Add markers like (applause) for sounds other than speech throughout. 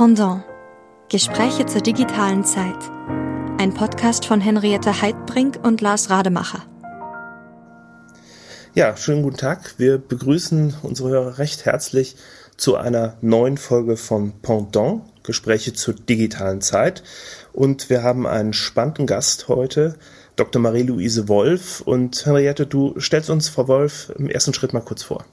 Pendant. Gespräche zur digitalen Zeit. Ein Podcast von Henriette Heidbrink und Lars Rademacher. Ja, schönen guten Tag. Wir begrüßen unsere Hörer recht herzlich zu einer neuen Folge von Pendant, Gespräche zur digitalen Zeit. Und wir haben einen spannenden Gast heute, Dr. Marie-Louise Wolf. Und Henriette, du stellst uns, Frau Wolf, im ersten Schritt mal kurz vor.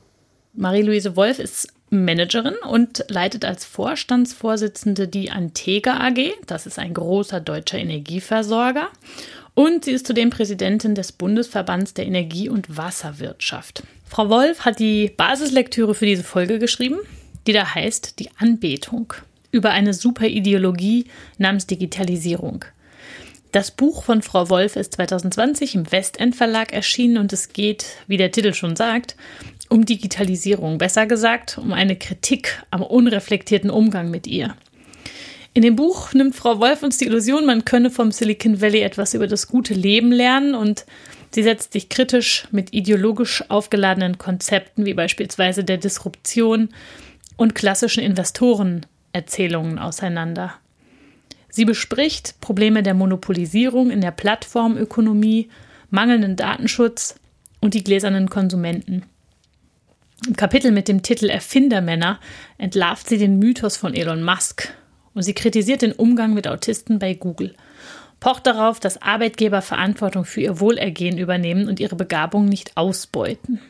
Marie-Louise Wolf ist Managerin und leitet als Vorstandsvorsitzende die Antega AG. Das ist ein großer deutscher Energieversorger. Und sie ist zudem Präsidentin des Bundesverbands der Energie- und Wasserwirtschaft. Frau Wolf hat die Basislektüre für diese Folge geschrieben, die da heißt Die Anbetung über eine Superideologie namens Digitalisierung. Das Buch von Frau Wolf ist 2020 im Westend Verlag erschienen und es geht, wie der Titel schon sagt, um Digitalisierung, besser gesagt um eine Kritik am unreflektierten Umgang mit ihr. In dem Buch nimmt Frau Wolf uns die Illusion, man könne vom Silicon Valley etwas über das gute Leben lernen und sie setzt sich kritisch mit ideologisch aufgeladenen Konzepten wie beispielsweise der Disruption und klassischen Investorenerzählungen auseinander. Sie bespricht Probleme der Monopolisierung in der Plattformökonomie, mangelnden Datenschutz und die gläsernen Konsumenten. Im Kapitel mit dem Titel Erfindermänner entlarvt sie den Mythos von Elon Musk und sie kritisiert den Umgang mit Autisten bei Google. Pocht darauf, dass Arbeitgeber Verantwortung für ihr Wohlergehen übernehmen und ihre Begabung nicht ausbeuten.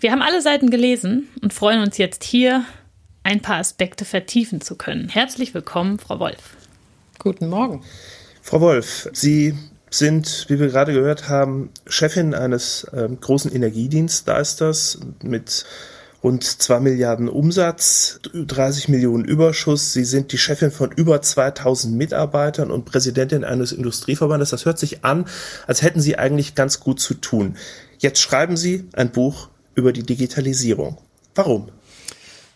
Wir haben alle Seiten gelesen und freuen uns jetzt hier, ein paar Aspekte vertiefen zu können. Herzlich willkommen, Frau Wolf. Guten Morgen. Frau Wolf, Sie sind, wie wir gerade gehört haben, Chefin eines äh, großen Energiedienstleisters mit rund 2 Milliarden Umsatz, 30 Millionen Überschuss. Sie sind die Chefin von über 2000 Mitarbeitern und Präsidentin eines Industrieverbandes. Das hört sich an, als hätten Sie eigentlich ganz gut zu tun. Jetzt schreiben Sie ein Buch über die Digitalisierung. Warum?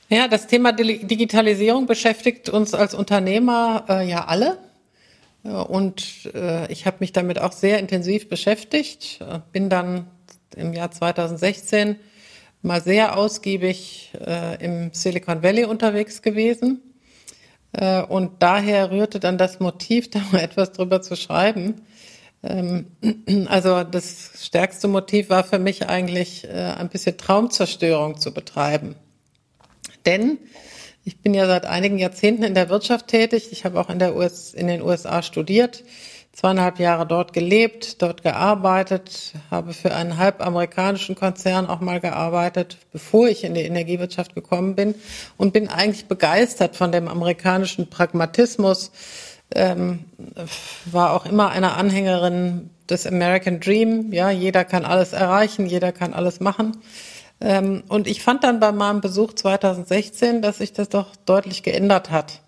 Ja, das Thema Digitalisierung beschäftigt uns als Unternehmer äh, ja alle. Und äh, ich habe mich damit auch sehr intensiv beschäftigt, bin dann im Jahr 2016 mal sehr ausgiebig äh, im Silicon Valley unterwegs gewesen. Äh, und daher rührte dann das Motiv, (laughs) da mal etwas drüber zu schreiben. Ähm, (clears throat) also das stärkste Motiv war für mich eigentlich, äh, ein bisschen Traumzerstörung zu betreiben. Denn ich bin ja seit einigen Jahrzehnten in der Wirtschaft tätig. Ich habe auch in, der US, in den USA studiert, zweieinhalb Jahre dort gelebt, dort gearbeitet, habe für einen halb amerikanischen Konzern auch mal gearbeitet, bevor ich in die Energiewirtschaft gekommen bin und bin eigentlich begeistert von dem amerikanischen Pragmatismus. Ähm, war auch immer eine Anhängerin des American Dream. Ja, jeder kann alles erreichen, jeder kann alles machen. Ähm, und ich fand dann bei meinem Besuch 2016, dass sich das doch deutlich geändert hat.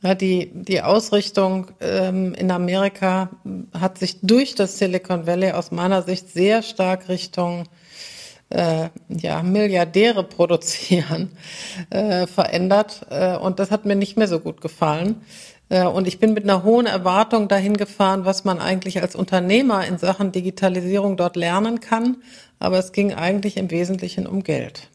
Ja, die, die Ausrichtung ähm, in Amerika hat sich durch das Silicon Valley aus meiner Sicht sehr stark Richtung äh, ja, Milliardäre produzieren äh, verändert. Äh, und das hat mir nicht mehr so gut gefallen. Äh, und ich bin mit einer hohen Erwartung dahin gefahren, was man eigentlich als Unternehmer in Sachen Digitalisierung dort lernen kann aber es ging eigentlich im Wesentlichen um Geld.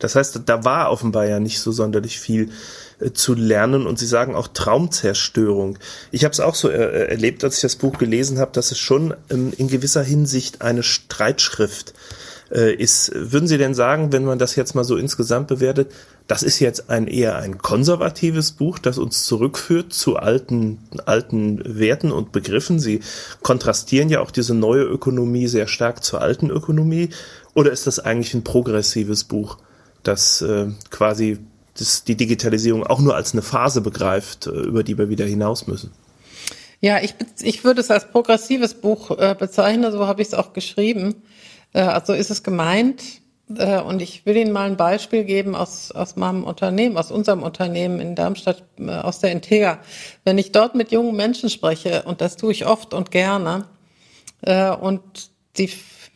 Das heißt, da war offenbar ja nicht so sonderlich viel äh, zu lernen und Sie sagen auch Traumzerstörung. Ich habe es auch so äh, erlebt, als ich das Buch gelesen habe, dass es schon ähm, in gewisser Hinsicht eine Streitschrift äh, ist. Würden Sie denn sagen, wenn man das jetzt mal so insgesamt bewertet, das ist jetzt ein eher ein konservatives Buch, das uns zurückführt zu alten, alten Werten und Begriffen. Sie kontrastieren ja auch diese neue Ökonomie sehr stark zur alten Ökonomie. Oder ist das eigentlich ein progressives Buch, das äh, quasi das, die Digitalisierung auch nur als eine Phase begreift, äh, über die wir wieder hinaus müssen? Ja, ich, ich würde es als progressives Buch äh, bezeichnen, so habe ich es auch geschrieben. Äh, also ist es gemeint, und ich will Ihnen mal ein Beispiel geben aus, aus meinem Unternehmen, aus unserem Unternehmen in Darmstadt, äh, aus der Integra. Wenn ich dort mit jungen Menschen spreche, und das tue ich oft und gerne, äh, und die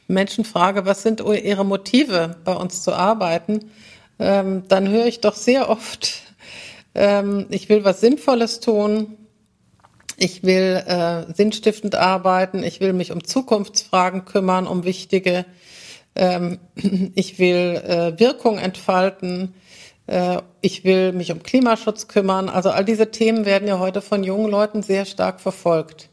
Menschen frage, was sind ihre Motive, bei uns zu arbeiten, ähm, dann höre ich doch sehr oft, ähm, ich will was Sinnvolles tun, ich will sinnstiftend arbeiten, ich will mich um Zukunftsfragen kümmern, um wichtige ähm, (laughs) ich will äh, Wirkung entfalten, Äh, ich will mich um Klimaschutz kümmern. Also all diese Themen werden ja heute von jungen Leuten sehr stark verfolgt.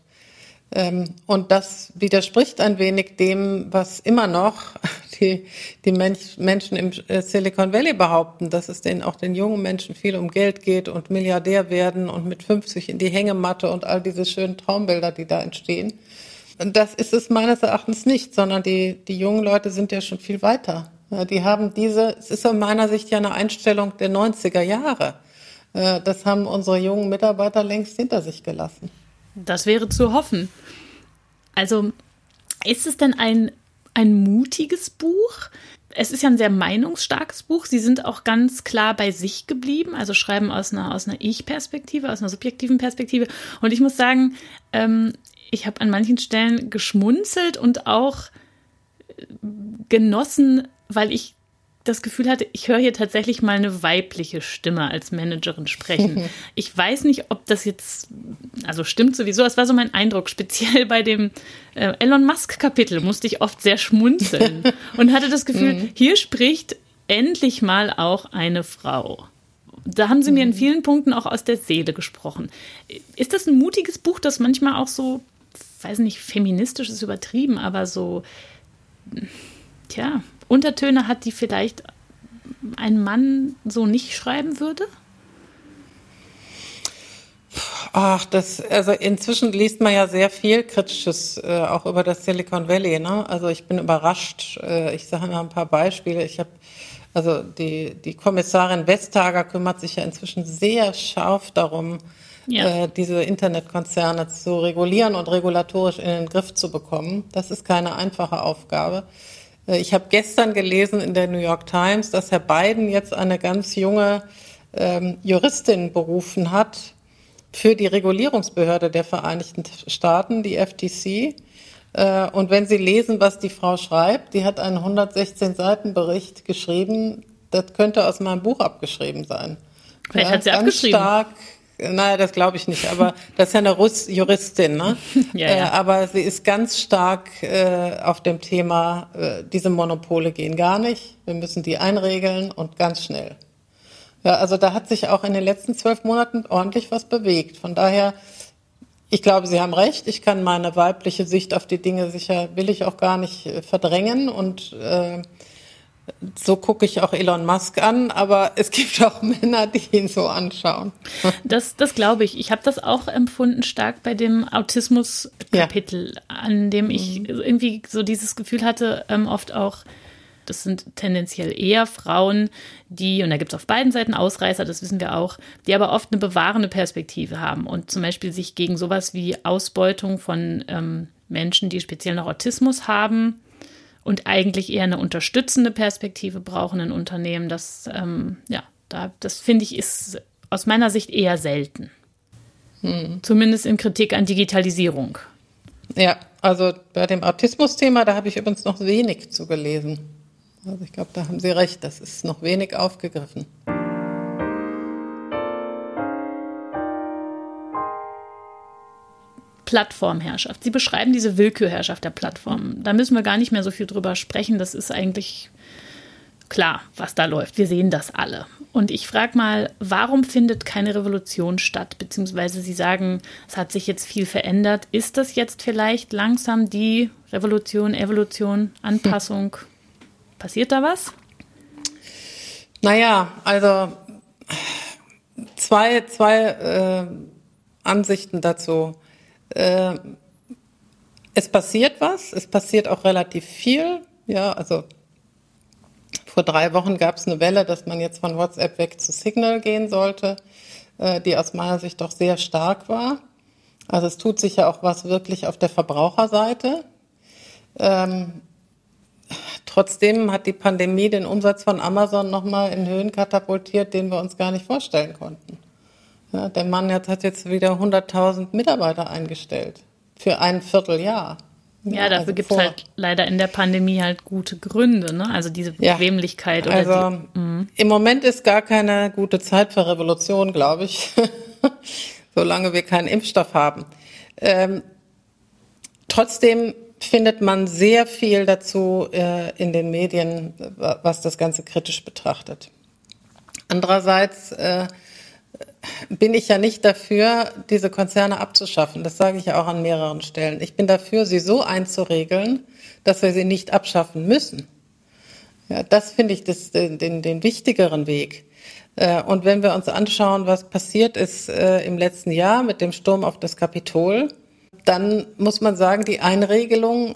Ähm, und das widerspricht ein wenig dem, was immer noch (laughs) die, die Mensch, Menschen im äh, Silicon Valley behaupten, dass es denen auch den jungen Menschen viel um Geld geht und Milliardär werden und mit 50 in die Hängematte und all diese schönen Traumbilder, die da entstehen. Das ist es meines Erachtens nicht, sondern die, die jungen Leute sind ja schon viel weiter. Die haben diese, es ist aus meiner Sicht ja eine Einstellung der 90er Jahre. Äh, das haben unsere jungen Mitarbeiter längst hinter sich gelassen. Das wäre zu hoffen. Also ist es denn ein, ein mutiges Buch? Es ist ja ein sehr meinungsstarkes Buch. Sie sind auch ganz klar bei sich geblieben, also schreiben aus einer, aus einer Ich-Perspektive, aus einer subjektiven Perspektive. Und ich muss sagen, ähm, ich habe an manchen Stellen geschmunzelt und auch genossen, weil ich das Gefühl hatte, ich höre hier tatsächlich mal eine weibliche Stimme als Managerin sprechen. (laughs) Ich weiß nicht, ob das jetzt, also stimmt sowieso, es war so mein Eindruck, speziell bei dem äh, Elon Musk-Kapitel musste ich oft sehr schmunzeln (laughs) und hatte das Gefühl, mhm. hier spricht endlich mal auch eine Frau. Da haben sie mir in mhm. vielen Punkten auch aus der Seele gesprochen. Ist das ein mutiges Buch, das manchmal auch so, weiß nicht, feministisch ist übertrieben, aber so, tja, Untertöne hat, die vielleicht ein Mann so nicht schreiben würde? Ach, das, also inzwischen liest man ja sehr viel Kritisches, äh, auch über das Silicon Valley, ne? Also ich bin überrascht. Äh, ich sage mal ein paar Beispiele. Ich habe, also die, die Kommissarin Vestager kümmert sich ja inzwischen sehr scharf darum, ja. äh, diese Internetkonzerne zu regulieren und regulatorisch in den Griff zu bekommen. Das ist keine einfache Aufgabe. Äh, ich habe gestern gelesen in der New York Times, dass Herr Biden jetzt eine ganz junge ähm, Juristin berufen hat für die Regulierungsbehörde der Vereinigten Staaten, die FTC. Äh, und wenn Sie lesen, was die Frau schreibt, die hat einen 116 Seiten Bericht geschrieben. Das könnte aus meinem Buch abgeschrieben sein. Vielleicht ja, hat sie ganz abgeschrieben. stark naja, das glaube ich nicht, aber das ist ja eine Russ Juristin, ne? (laughs) ja, ja. Äh, aber sie ist ganz stark äh, auf dem Thema, äh, diese Monopole gehen gar nicht, wir müssen die einregeln und ganz schnell. Ja, also da hat sich auch in den letzten zwölf Monaten ordentlich was bewegt. Von daher, ich glaube, Sie haben recht. Ich kann meine weibliche Sicht auf die Dinge sicher, will ich auch gar nicht äh, verdrängen und äh, so gucke ich auch Elon Musk an, aber es gibt auch Männer, die ihn so anschauen. Das, das glaube ich. Ich habe das auch empfunden stark bei dem Autismus-Kapitel, ja. an dem ich mhm. irgendwie so dieses Gefühl hatte, ähm, oft auch, das sind tendenziell eher Frauen, die, und da gibt es auf beiden Seiten Ausreißer, das wissen wir auch, die aber oft eine bewahrende Perspektive haben und zum Beispiel sich gegen sowas wie Ausbeutung von ähm, Menschen, die speziell noch Autismus haben, und eigentlich eher eine unterstützende Perspektive brauchen in Unternehmen. Das, ähm, ja, da, das finde ich ist aus meiner Sicht eher selten. Hm. Zumindest in Kritik an Digitalisierung. Ja, also bei dem Autismus-Thema, da habe ich übrigens noch wenig zu gelesen. Also ich glaube, da haben Sie recht, das ist noch wenig aufgegriffen. Plattformherrschaft. Sie beschreiben diese Willkürherrschaft der Plattformen. Da müssen wir gar nicht mehr so viel drüber sprechen. Das ist eigentlich klar, was da läuft. Wir sehen das alle. Und ich frage mal, warum findet keine Revolution statt? Beziehungsweise Sie sagen, es hat sich jetzt viel verändert. Ist das jetzt vielleicht langsam die Revolution, Evolution, Anpassung? Hm. Passiert da was? Naja, also zwei, zwei äh, Ansichten dazu. Äh, es passiert was, es passiert auch relativ viel. Ja, also vor drei Wochen gab es eine Welle, dass man jetzt von WhatsApp weg zu Signal gehen sollte, äh, die aus meiner Sicht doch sehr stark war. Also es tut sich ja auch was wirklich auf der Verbraucherseite. Ähm, trotzdem hat die Pandemie den Umsatz von Amazon nochmal in Höhen katapultiert, den wir uns gar nicht vorstellen konnten. Ja, der Mann hat jetzt wieder 100.000 Mitarbeiter eingestellt für ein Vierteljahr. Ja, ja dafür also gibt es halt leider in der Pandemie halt gute Gründe, ne? Also diese Bequemlichkeit. Ja, also die, mhm. im Moment ist gar keine gute Zeit für Revolution, glaube ich, (laughs) solange wir keinen Impfstoff haben. Ähm, trotzdem findet man sehr viel dazu äh, in den Medien, was das Ganze kritisch betrachtet. Andererseits äh, bin ich ja nicht dafür, diese Konzerne abzuschaffen. Das sage ich ja auch an mehreren Stellen. Ich bin dafür, sie so einzuregeln, dass wir sie nicht abschaffen müssen. Ja, das finde ich das, den, den, den wichtigeren Weg. Äh, und wenn wir uns anschauen, was passiert ist äh, im letzten Jahr mit dem Sturm auf das Kapitol, dann muss man sagen, die Einregelung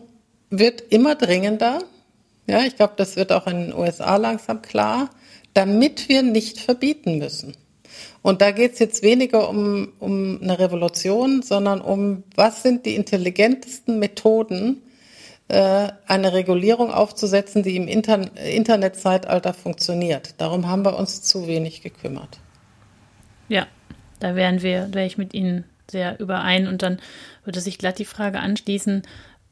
wird immer dringender. Ja, ich glaube, das wird auch in den USA langsam klar, damit wir nicht verbieten müssen. Und da geht es jetzt weniger um, um eine Revolution, sondern um, was sind die intelligentesten Methoden, äh, eine Regulierung aufzusetzen, die im Inter Internetzeitalter funktioniert. Darum haben wir uns zu wenig gekümmert. Ja, da wären wir, wäre ich mit Ihnen sehr überein. Und dann würde sich glatt die Frage anschließen,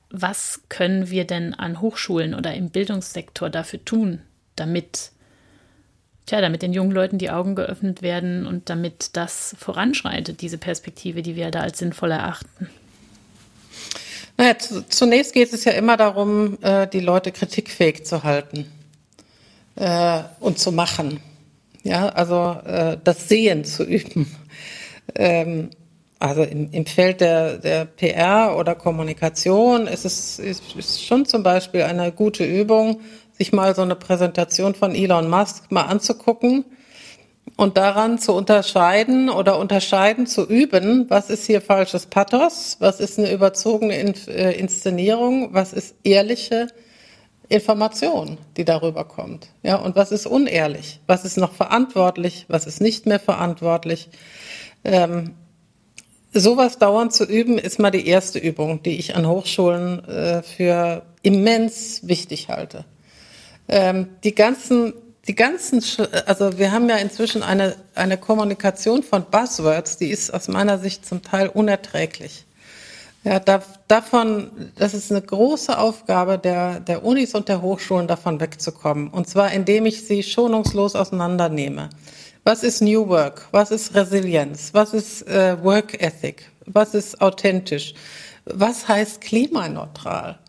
was können wir denn an Hochschulen oder im Bildungssektor dafür tun, damit tja, damit den jungen Leuten die Augen geöffnet werden und damit das voranschreitet, diese Perspektive, die wir da als sinnvoll erachten? Naja, zunächst geht es ja immer darum, äh, die Leute kritikfähig zu halten äh, und zu machen. Ja, also äh, das Sehen zu üben. Ähm, also im, Feld der, der PR oder Kommunikation ist es ist schon zum Beispiel eine gute Übung, sich mal so eine Präsentation von Elon Musk mal anzugucken und daran zu unterscheiden oder unterscheiden zu üben, was ist hier falsches Pathos, was ist eine überzogene äh, Inszenierung, was ist ehrliche Information, die darüber kommt. Ja, und was ist unehrlich, was ist noch verantwortlich, was ist nicht mehr verantwortlich. Ähm, sowas dauernd zu üben, ist mal die erste Übung, die ich an Hochschulen äh, für immens wichtig halte. Ähm, die ganzen, die ganzen, also wir haben ja inzwischen eine, eine Kommunikation von Buzzwords, die ist aus meiner Sicht zum Teil unerträglich. Ja, da, davon, das ist eine große Aufgabe der, der Unis und der Hochschulen, davon wegzukommen. Und zwar, indem ich sie schonungslos auseinandernehme. Was ist New Work? Was ist Resilienz? Was ist äh, Work Ethic? Was ist authentisch? Was heißt klimaneutral?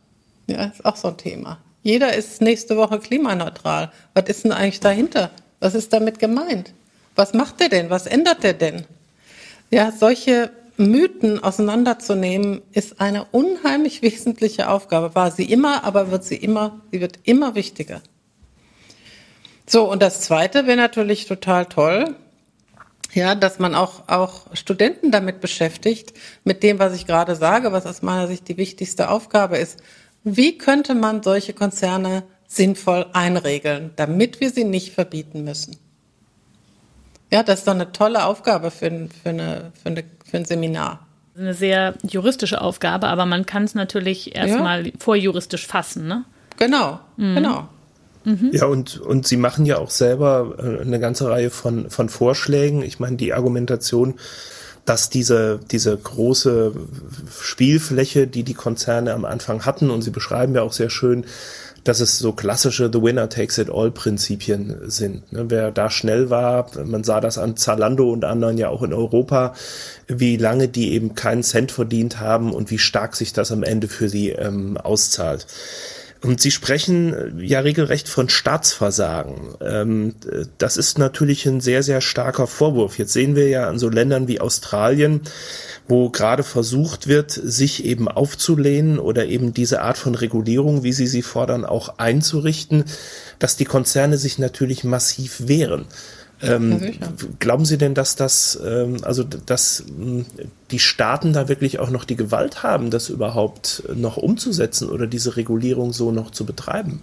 Ja, ist auch so ein Thema. Jeder ist nächste Woche klimaneutral. Was ist denn eigentlich dahinter? Was ist damit gemeint? Was macht er denn? Was ändert er denn? Ja, solche Mythen auseinanderzunehmen, ist eine unheimlich (laughs) wesentliche Aufgabe. War sie immer, aber wird sie immer, sie wird immer wichtiger. So, und das zweite wäre natürlich total toll, ja, dass man auch, auch Studenten damit beschäftigt, mit dem, was ich gerade sage, was aus meiner Sicht die wichtigste Aufgabe ist. Wie könnte man solche Konzerne sinnvoll einregeln, damit wir sie nicht verbieten müssen? Ja, das ist doch eine tolle Aufgabe für, für, eine, für, eine, für ein Seminar. Eine sehr juristische Aufgabe, aber man kann es natürlich erstmal ja. vorjuristisch fassen, ne? Genau, mhm. genau. Mhm. Ja, und, und sie machen ja auch selber äh, eine ganze Reihe von, von Vorschlägen. Ich meine, die Argumentation, dass diese, diese große Spielfläche, die die Konzerne am Anfang hatten, und sie beschreiben ja auch sehr schön, dass es so klassische The Winner Takes It All Prinzipien sind. Ne, wer da schnell war, man sah das an Zalando und anderen ja auch in Europa, wie lange die eben keinen Cent verdient haben und wie stark sich das am Ende für sie ähm, auszahlt. Und Sie sprechen äh, ja regelrecht von Staatsversagen. Ähm, das ist natürlich ein sehr, sehr starker Vorwurf. Jetzt sehen wir ja an so Ländern wie Australien, wo gerade versucht wird, sich eben aufzulehnen oder eben diese Art von Regulierung, wie Sie sie fordern, auch einzurichten, dass die Konzerne sich natürlich massiv wehren. Ähm, ja, glauben Sie denn, dass das, ähm, also dass mh, die Staaten da wirklich auch noch die Gewalt haben, das überhaupt noch umzusetzen oder diese Regulierung so noch zu betreiben?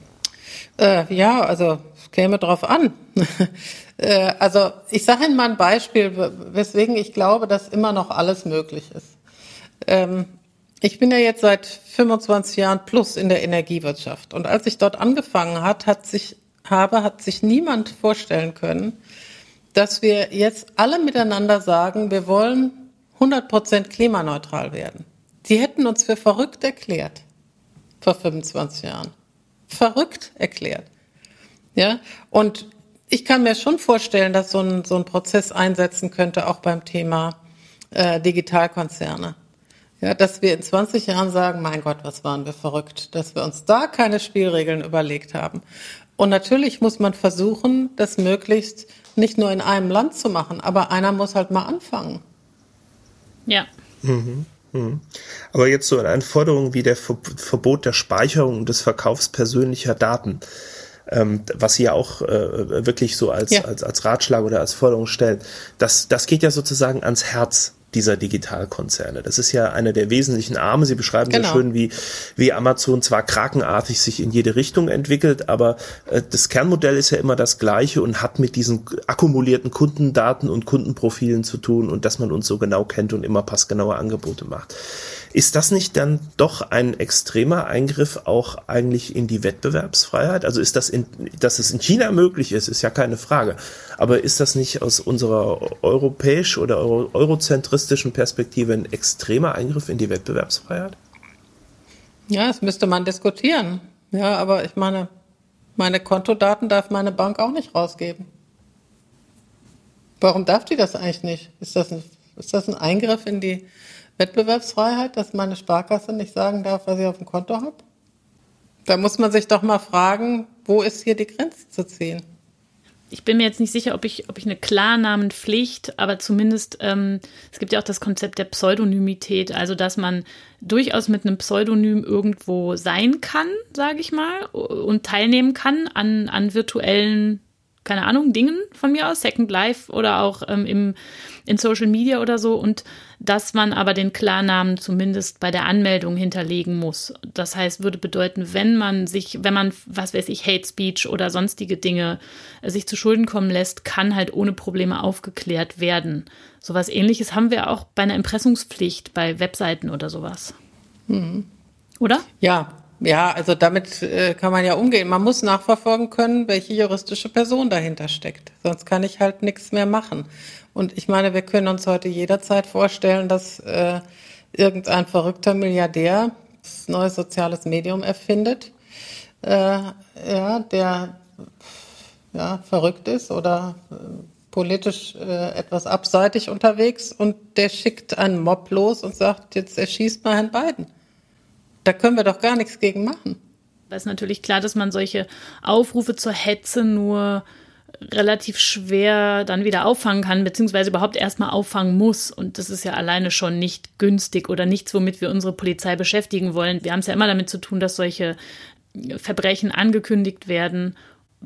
Äh, ja, also käme drauf an. (laughs) äh, also ich sage Ihnen mal ein Beispiel, weswegen ich glaube, dass immer noch alles möglich ist. Ähm, ich bin ja jetzt seit 25 Jahren plus in der Energiewirtschaft und als ich dort angefangen hat, hat sich habe, hat sich niemand vorstellen können, dass wir jetzt alle miteinander sagen, wir wollen 100 Prozent klimaneutral werden. Die hätten uns für verrückt erklärt vor 25 Jahren. Verrückt erklärt. Ja, und ich kann mir schon vorstellen, dass so ein, so ein Prozess einsetzen könnte, auch beim Thema äh, Digitalkonzerne. Ja, dass wir in 20 Jahren sagen, mein Gott, was waren wir verrückt, dass wir uns da keine Spielregeln überlegt haben. Und natürlich muss man versuchen, das möglichst nicht nur in einem Land zu machen, aber einer muss halt mal anfangen. Ja. Mhm. Mhm. Aber jetzt so eine Forderung wie der Verbot der Speicherung und des Verkaufs persönlicher Daten, ähm, was Sie ja auch äh, wirklich so als, ja. als, als Ratschlag oder als Forderung stellen, das, das geht ja sozusagen ans Herz dieser Digitalkonzerne. Das ist ja einer der wesentlichen Arme. Sie beschreiben genau. ja schön, wie, wie Amazon zwar krakenartig sich in jede Richtung entwickelt, aber äh, das Kernmodell ist ja immer das gleiche und hat mit diesen akkumulierten Kundendaten und Kundenprofilen zu tun und dass man uns so genau kennt und immer passgenaue Angebote macht. Ist das nicht dann doch ein extremer Eingriff auch eigentlich in die Wettbewerbsfreiheit? Also ist das in, dass es in China möglich ist, ist ja keine Frage. Aber ist das nicht aus unserer europäisch oder euro eurozentristischen Perspektive ein extremer Eingriff in die Wettbewerbsfreiheit? Ja, das müsste man diskutieren. Ja, aber ich meine, meine Kontodaten darf meine Bank auch nicht rausgeben. Warum darf die das eigentlich nicht? Ist das ein, ist das ein Eingriff in die Wettbewerbsfreiheit, dass meine Sparkasse nicht sagen darf, was ich auf dem Konto habe? Da muss man sich doch mal fragen, wo ist hier die Grenze zu ziehen? ich bin mir jetzt nicht sicher, ob ich, ob ich eine Klarnamenpflicht, aber zumindest, ähm, es gibt ja auch das Konzept der Pseudonymität, also dass man durchaus mit einem Pseudonym irgendwo sein kann, sage ich mal, und teilnehmen kann an, an virtuellen keine Ahnung, Dingen von mir aus, Second Life oder auch ähm, im, in Social Media oder so und dass man aber den Klarnamen zumindest bei der Anmeldung hinterlegen muss. Das heißt, würde bedeuten, wenn man sich, wenn man, was weiß ich, Hate Speech oder sonstige Dinge äh, sich zu Schulden kommen lässt, kann halt ohne Probleme aufgeklärt werden. Sowas ähnliches haben wir auch bei einer Impressungspflicht bei Webseiten oder sowas. Mhm. Oder? Ja, ja, also damit äh, kann man ja umgehen. Man muss nachverfolgen können, welche juristische Person dahinter steckt. Sonst kann ich halt nichts mehr machen. Und ich meine, wir können uns heute jederzeit vorstellen, dass äh, irgendein verrückter Milliardär ein neues soziales Medium erfindet, äh, ja, der ja, verrückt ist oder äh, politisch äh, etwas abseitig unterwegs und der schickt einen Mob los und sagt, jetzt erschießt mal Herrn Biden. Da können wir doch gar nichts gegen machen. Da ist natürlich klar, dass man solche Aufrufe zur Hetze nur relativ schwer dann wieder auffangen kann, beziehungsweise überhaupt erstmal auffangen muss. Und das ist ja alleine schon nicht günstig oder nichts, womit wir unsere Polizei beschäftigen wollen. Wir haben es ja immer damit zu tun, dass solche Verbrechen angekündigt werden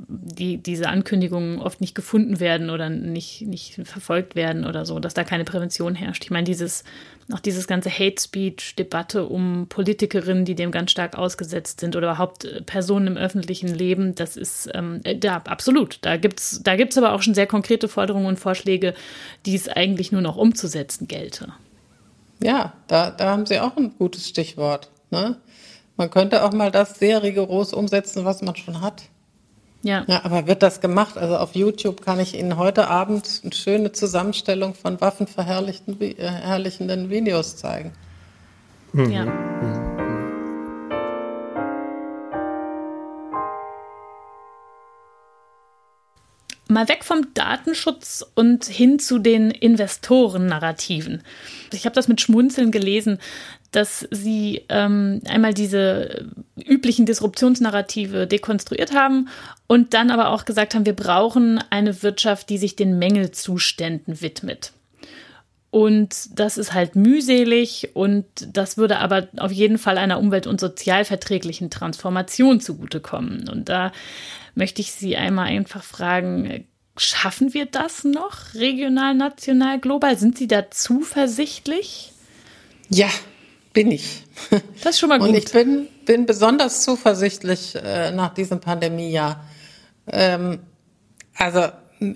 die, diese Ankündigungen oft nicht gefunden werden oder nicht, nicht verfolgt werden oder so, dass da keine Prävention herrscht. Ich meine, dieses, auch dieses ganze Hate Speech-Debatte um Politikerinnen, die dem ganz stark ausgesetzt sind oder überhaupt äh, Personen im öffentlichen Leben, das ist ähm, ja absolut. Da gibt's, da gibt's aber auch schon sehr konkrete Forderungen und Vorschläge, die es eigentlich nur noch umzusetzen gelte. Ja, da, da haben Sie auch ein gutes Stichwort. Ne? Man könnte auch mal das sehr rigoros umsetzen, was man schon hat. Ja. ja. Aber wird das gemacht? Also auf YouTube kann ich Ihnen heute Abend eine schöne Zusammenstellung von waffenverherrlichenden äh, Videos zeigen. Mhm. Ja. Mhm. Mal weg vom Datenschutz und hin zu den Investoren-Narrativen. Ich habe das mit Schmunzeln gelesen, dass sie ähm, einmal diese üblichen Disruptionsnarrative dekonstruiert haben und dann aber auch gesagt haben, wir brauchen eine Wirtschaft, die sich den Mängelzuständen widmet. Und das ist halt mühselig und das würde aber auf jeden Fall einer umwelt- und sozialverträglichen Transformation zugutekommen. Und da möchte ich Sie einmal einfach fragen, schaffen wir das noch regional, national, global? Sind Sie da zuversichtlich? Ja, bin ich. Das ist schon mal gut. Und ich bin, bin besonders zuversichtlich äh, nach diesem Pandemiejahr. Ähm, also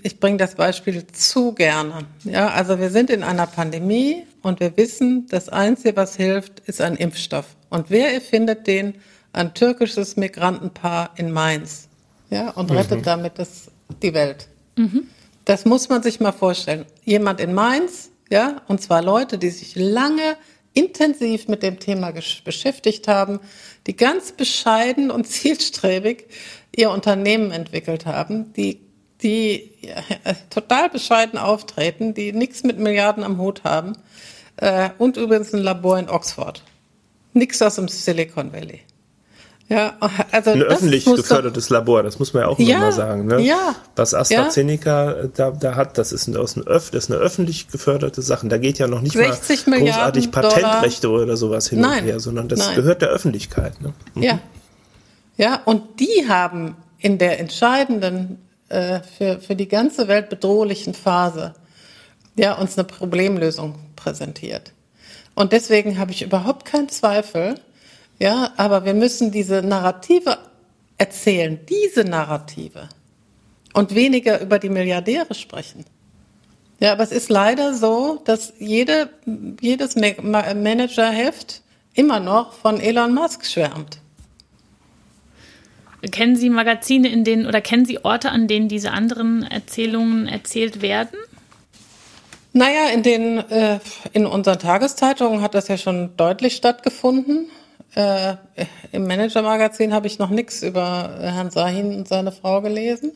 ich bringe das Beispiel zu gerne. Ja, also wir sind in einer Pandemie und wir wissen, das Einzige, was hilft, ist ein Impfstoff. Und wer erfindet den? Ein türkisches Migrantenpaar in Mainz. Ja, und mhm. rettet damit das, die Welt. Mhm. Das muss man sich mal vorstellen. Jemand in Mainz, ja, und zwar Leute, die sich lange intensiv mit dem Thema beschäftigt haben, die ganz bescheiden und (laughs) zielstrebig ihr Unternehmen entwickelt haben, die, die ja, total bescheiden auftreten, die nichts mit Milliarden am Hut haben äh, und übrigens ein Labor in Oxford. Nichts aus dem Silicon Valley. Ja, also ein öffentlich gefördertes Labor, das muss man ja auch ja, mal sagen. Ne? Ja, Was AstraZeneca ja. da, da hat, das ist, aus ein das ist eine öffentlich geförderte Sache. Da geht ja noch nicht mal großartig Patentrechte Dollar. oder sowas hin Nein. und her, sondern das Nein. gehört der Öffentlichkeit. Ne? Mhm. Ja. Ja, und die haben in der entscheidenden, äh, für, für die ganze Welt bedrohlichen Phase ja, uns eine Problemlösung präsentiert. Und deswegen habe ich überhaupt keinen Zweifel, ja, aber wir müssen diese Narrative erzählen, diese Narrative und weniger über die Milliardäre sprechen. Ja, aber es ist leider so, dass jede, jedes Managerheft immer noch von Elon Musk schwärmt. Kennen Sie Magazine, in denen oder kennen Sie Orte, an denen diese anderen Erzählungen erzählt werden? Naja, in den äh, in unseren Tageszeitungen hat das ja schon deutlich stattgefunden. Äh, Im Manager-Magazin habe ich noch nichts über Herrn Sahin und seine Frau gelesen.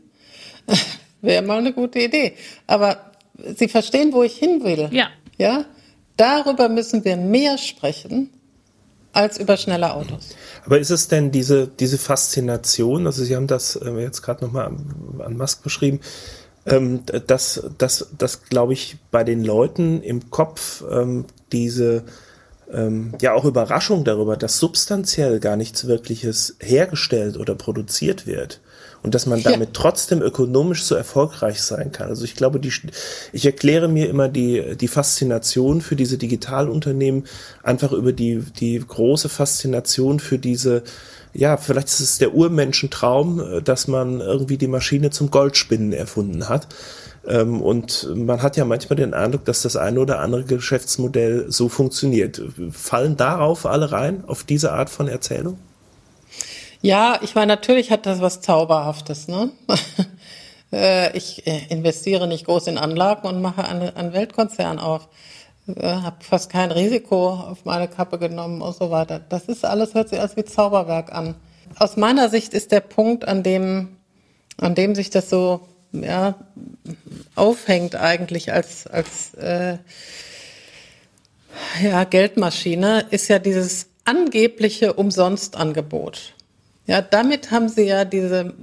(laughs) Wäre mal eine gute Idee. Aber Sie verstehen, wo ich hin will. Ja. Ja? Darüber müssen wir mehr sprechen als über schnelle Autos. Aber ist es denn diese, diese Faszination, also Sie haben das äh, jetzt gerade nochmal an, an Musk beschrieben, ähm, dass, dass, dass glaube ich, bei den Leuten im Kopf ähm, diese ähm, ja auch Überraschung darüber, dass substanziell gar nichts Wirkliches hergestellt oder produziert wird und dass man damit ja. trotzdem ökonomisch so erfolgreich sein kann. Also ich glaube, die, ich erkläre mir immer die, die Faszination für diese Digitalunternehmen einfach über die, die große Faszination für diese ja, vielleicht ist es der Urmenschentraum, dass man irgendwie die Maschine zum Goldspinnen erfunden hat. Ähm, und man hat ja manchmal den Eindruck, dass das eine oder andere Geschäftsmodell so funktioniert. Fallen darauf alle rein, auf diese Art von Erzählung? Ja, ich meine, natürlich hat das was Zauberhaftes. Ne? (laughs) Äh, ich äh, investiere nicht groß in Anlagen und mache einen Weltkonzern auf. Äh, habe fast kein Risiko auf meine Kappe genommen und so weiter. Das ist alles, hört sich alles wie Zauberwerk an. Aus meiner Sicht ist der Punkt, an dem, an dem sich das so ja, aufhängt eigentlich als, als äh, ja, Geldmaschine, ist ja dieses angebliche Umsonstangebot. Ja, damit haben sie ja diese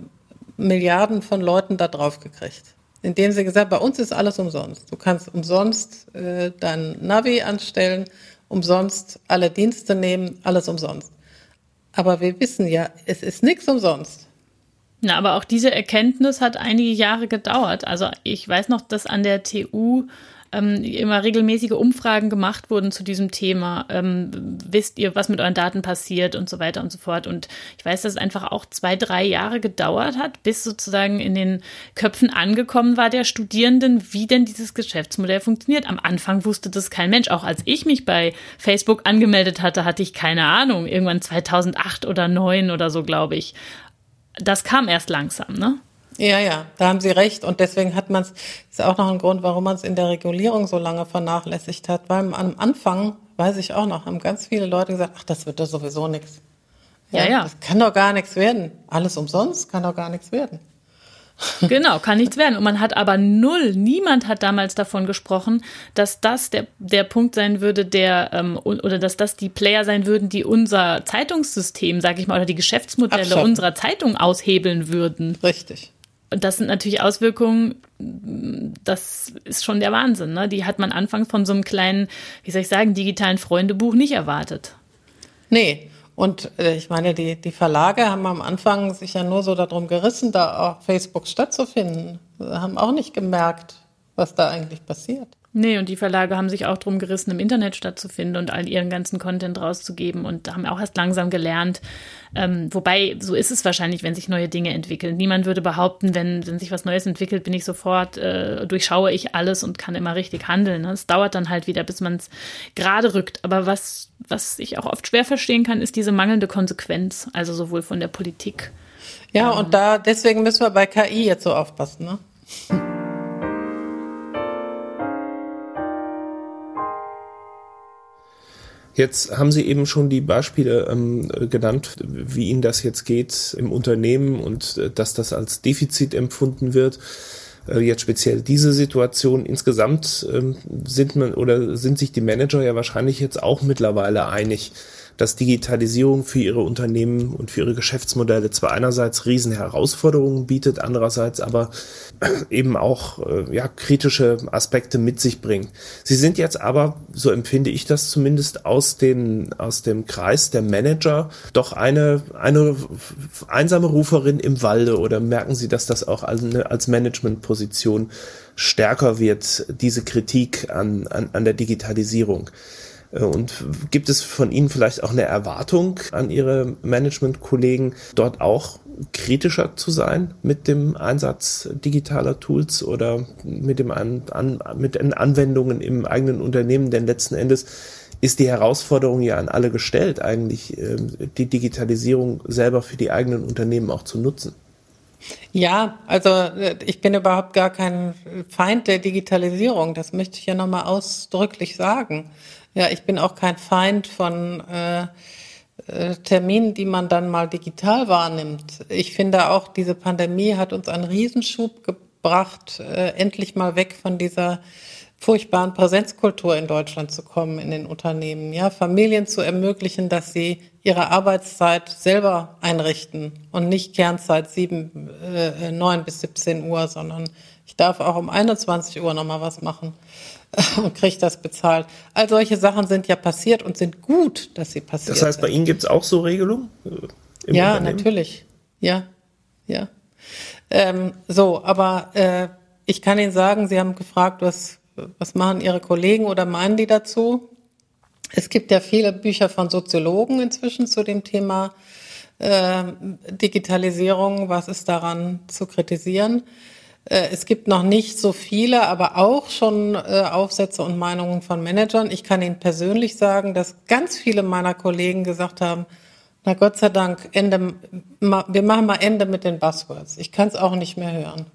Milliarden von Leuten da drauf gekriegt. Indem sie gesagt, bei uns ist alles umsonst. Du kannst umsonst äh, dein Navi anstellen, umsonst alle Dienste nehmen, alles umsonst. Aber wir wissen ja, es ist nichts umsonst. Na, aber auch diese Erkenntnis hat einige Jahre gedauert. Also ich weiß noch, dass an der TU ähm, immer regelmäßige Umfragen gemacht wurden zu diesem Thema. Ähm, wisst ihr, was mit euren Daten passiert und so weiter und so fort. Und ich weiß, dass es einfach auch zwei, drei Jahre gedauert hat, bis sozusagen in den Köpfen angekommen war der Studierenden, wie denn dieses Geschäftsmodell funktioniert. Am Anfang wusste das kein Mensch. Auch als ich mich bei Facebook angemeldet hatte, hatte ich keine Ahnung. Irgendwann 2008 oder 2009 oder so, glaube ich. Das kam erst langsam, ne? Ja, ja, da haben Sie recht. Und deswegen hat man es, ist auch noch ein Grund, warum man es in der Regulierung so lange vernachlässigt hat. Weil am Anfang, weiß ich auch noch, haben ganz viele Leute gesagt, ach, das wird doch sowieso nichts. Ja, ja, ja. Das kann doch gar nichts werden. Alles umsonst kann doch gar nichts werden. (laughs) Genau, kann nichts werden. Und man hat aber null, niemand hat damals davon gesprochen, dass das der, der Punkt sein würde, der, ähm, oder dass das die Player sein würden, die unser Zeitungssystem, sag ich mal, oder die Geschäftsmodelle Abschaffen. unserer Zeitung aushebeln würden. Richtig. Und das sind natürlich Auswirkungen, das ist schon der Wahnsinn. Ne? Die hat man anfangs von so einem kleinen, wie soll ich sagen, digitalen Freundebuch nicht erwartet. Nee. Und äh, ich meine, die, die Verlage haben am Anfang sich ja nur so darum gerissen, da auf Facebook stattzufinden. Haben auch nicht gemerkt, was da eigentlich passiert. Nee, und die Verlage haben sich auch drum gerissen, im Internet stattzufinden und all ihren ganzen Content rauszugeben und haben auch erst langsam gelernt. Ähm, wobei, so ist es wahrscheinlich, wenn sich neue Dinge entwickeln. Niemand würde behaupten, wenn, wenn sich was Neues entwickelt, bin ich sofort, äh, durchschaue ich alles und kann immer richtig handeln. Ne? Es dauert dann halt wieder, bis man es gerade rückt. Aber was, was ich auch oft schwer verstehen kann, ist diese mangelnde Konsequenz, also sowohl von der Politik. Ja, ähm, und da, deswegen müssen wir bei KI jetzt so aufpassen, ne? Jetzt haben Sie eben schon die Beispiele ähm, genannt, wie Ihnen das jetzt geht im Unternehmen und äh, dass das als Defizit empfunden wird. Äh, jetzt speziell diese Situation. Insgesamt ähm, sind man oder sind sich die Manager ja wahrscheinlich jetzt auch mittlerweile einig, dass Digitalisierung für ihre Unternehmen und für ihre Geschäftsmodelle zwar einerseits riesen Herausforderungen bietet, andererseits aber (clears throat) eben auch äh, ja, kritische Aspekte mit sich bringt. Sie sind jetzt aber, so empfinde ich das zumindest, aus dem, aus dem Kreis der Manager doch eine, eine einsame Ruferin im Walde oder merken Sie, dass das auch als, als Managementposition stärker wird, diese Kritik an, an, an der Digitalisierung? Äh, und gibt es von Ihnen vielleicht auch eine Erwartung an Ihre Management-Kollegen, dort auch kritischer zu sein mit dem Einsatz digitaler Tools oder mit, dem an, an, mit den Anwendungen im eigenen Unternehmen? Denn letzten Endes ist die Herausforderung ja an alle gestellt, eigentlich ähm, die Digitalisierung selber für die eigenen Unternehmen auch zu nutzen. Ja, also äh, ich bin überhaupt gar kein Feind der Digitalisierung. Das möchte ich ja nochmal ausdrücklich sagen. Ja, ich bin auch kein Feind von äh, äh, Terminen, die man dann mal digital wahrnimmt. Ich finde auch, diese Pandemie hat uns einen Riesenschub gebracht, äh, endlich mal weg von dieser furchtbaren Präsenzkultur in Deutschland zu kommen in den Unternehmen. Ja, Familien zu ermöglichen, dass sie ihre Arbeitszeit selber einrichten und nicht Kernzeit sieben, äh, neun bis 17 Uhr, sondern ich darf auch um 21 Uhr nochmal was machen (laughs) und kriege das bezahlt. All solche Sachen sind ja passiert und sind gut, dass sie passiert Das heißt, bei Ihnen gibt es auch so Regelungen? Äh, ja, natürlich. Ja, ja. Ähm, so, aber äh, ich kann Ihnen sagen, Sie haben gefragt, was, was machen Ihre Kollegen oder meinen die dazu? Es gibt ja viele Bücher von Soziologen inzwischen zu dem Thema äh, Digitalisierung. Was ist daran zu kritisieren? Äh, es gibt noch nicht so viele, aber auch schon äh, Aufsätze und Meinungen von Managern. Ich kann Ihnen persönlich sagen, dass ganz viele meiner Kollegen gesagt haben, na Gott sei Dank, Ende, wir machen mal Ende mit den Buzzwords. Ich kann es auch nicht mehr hören.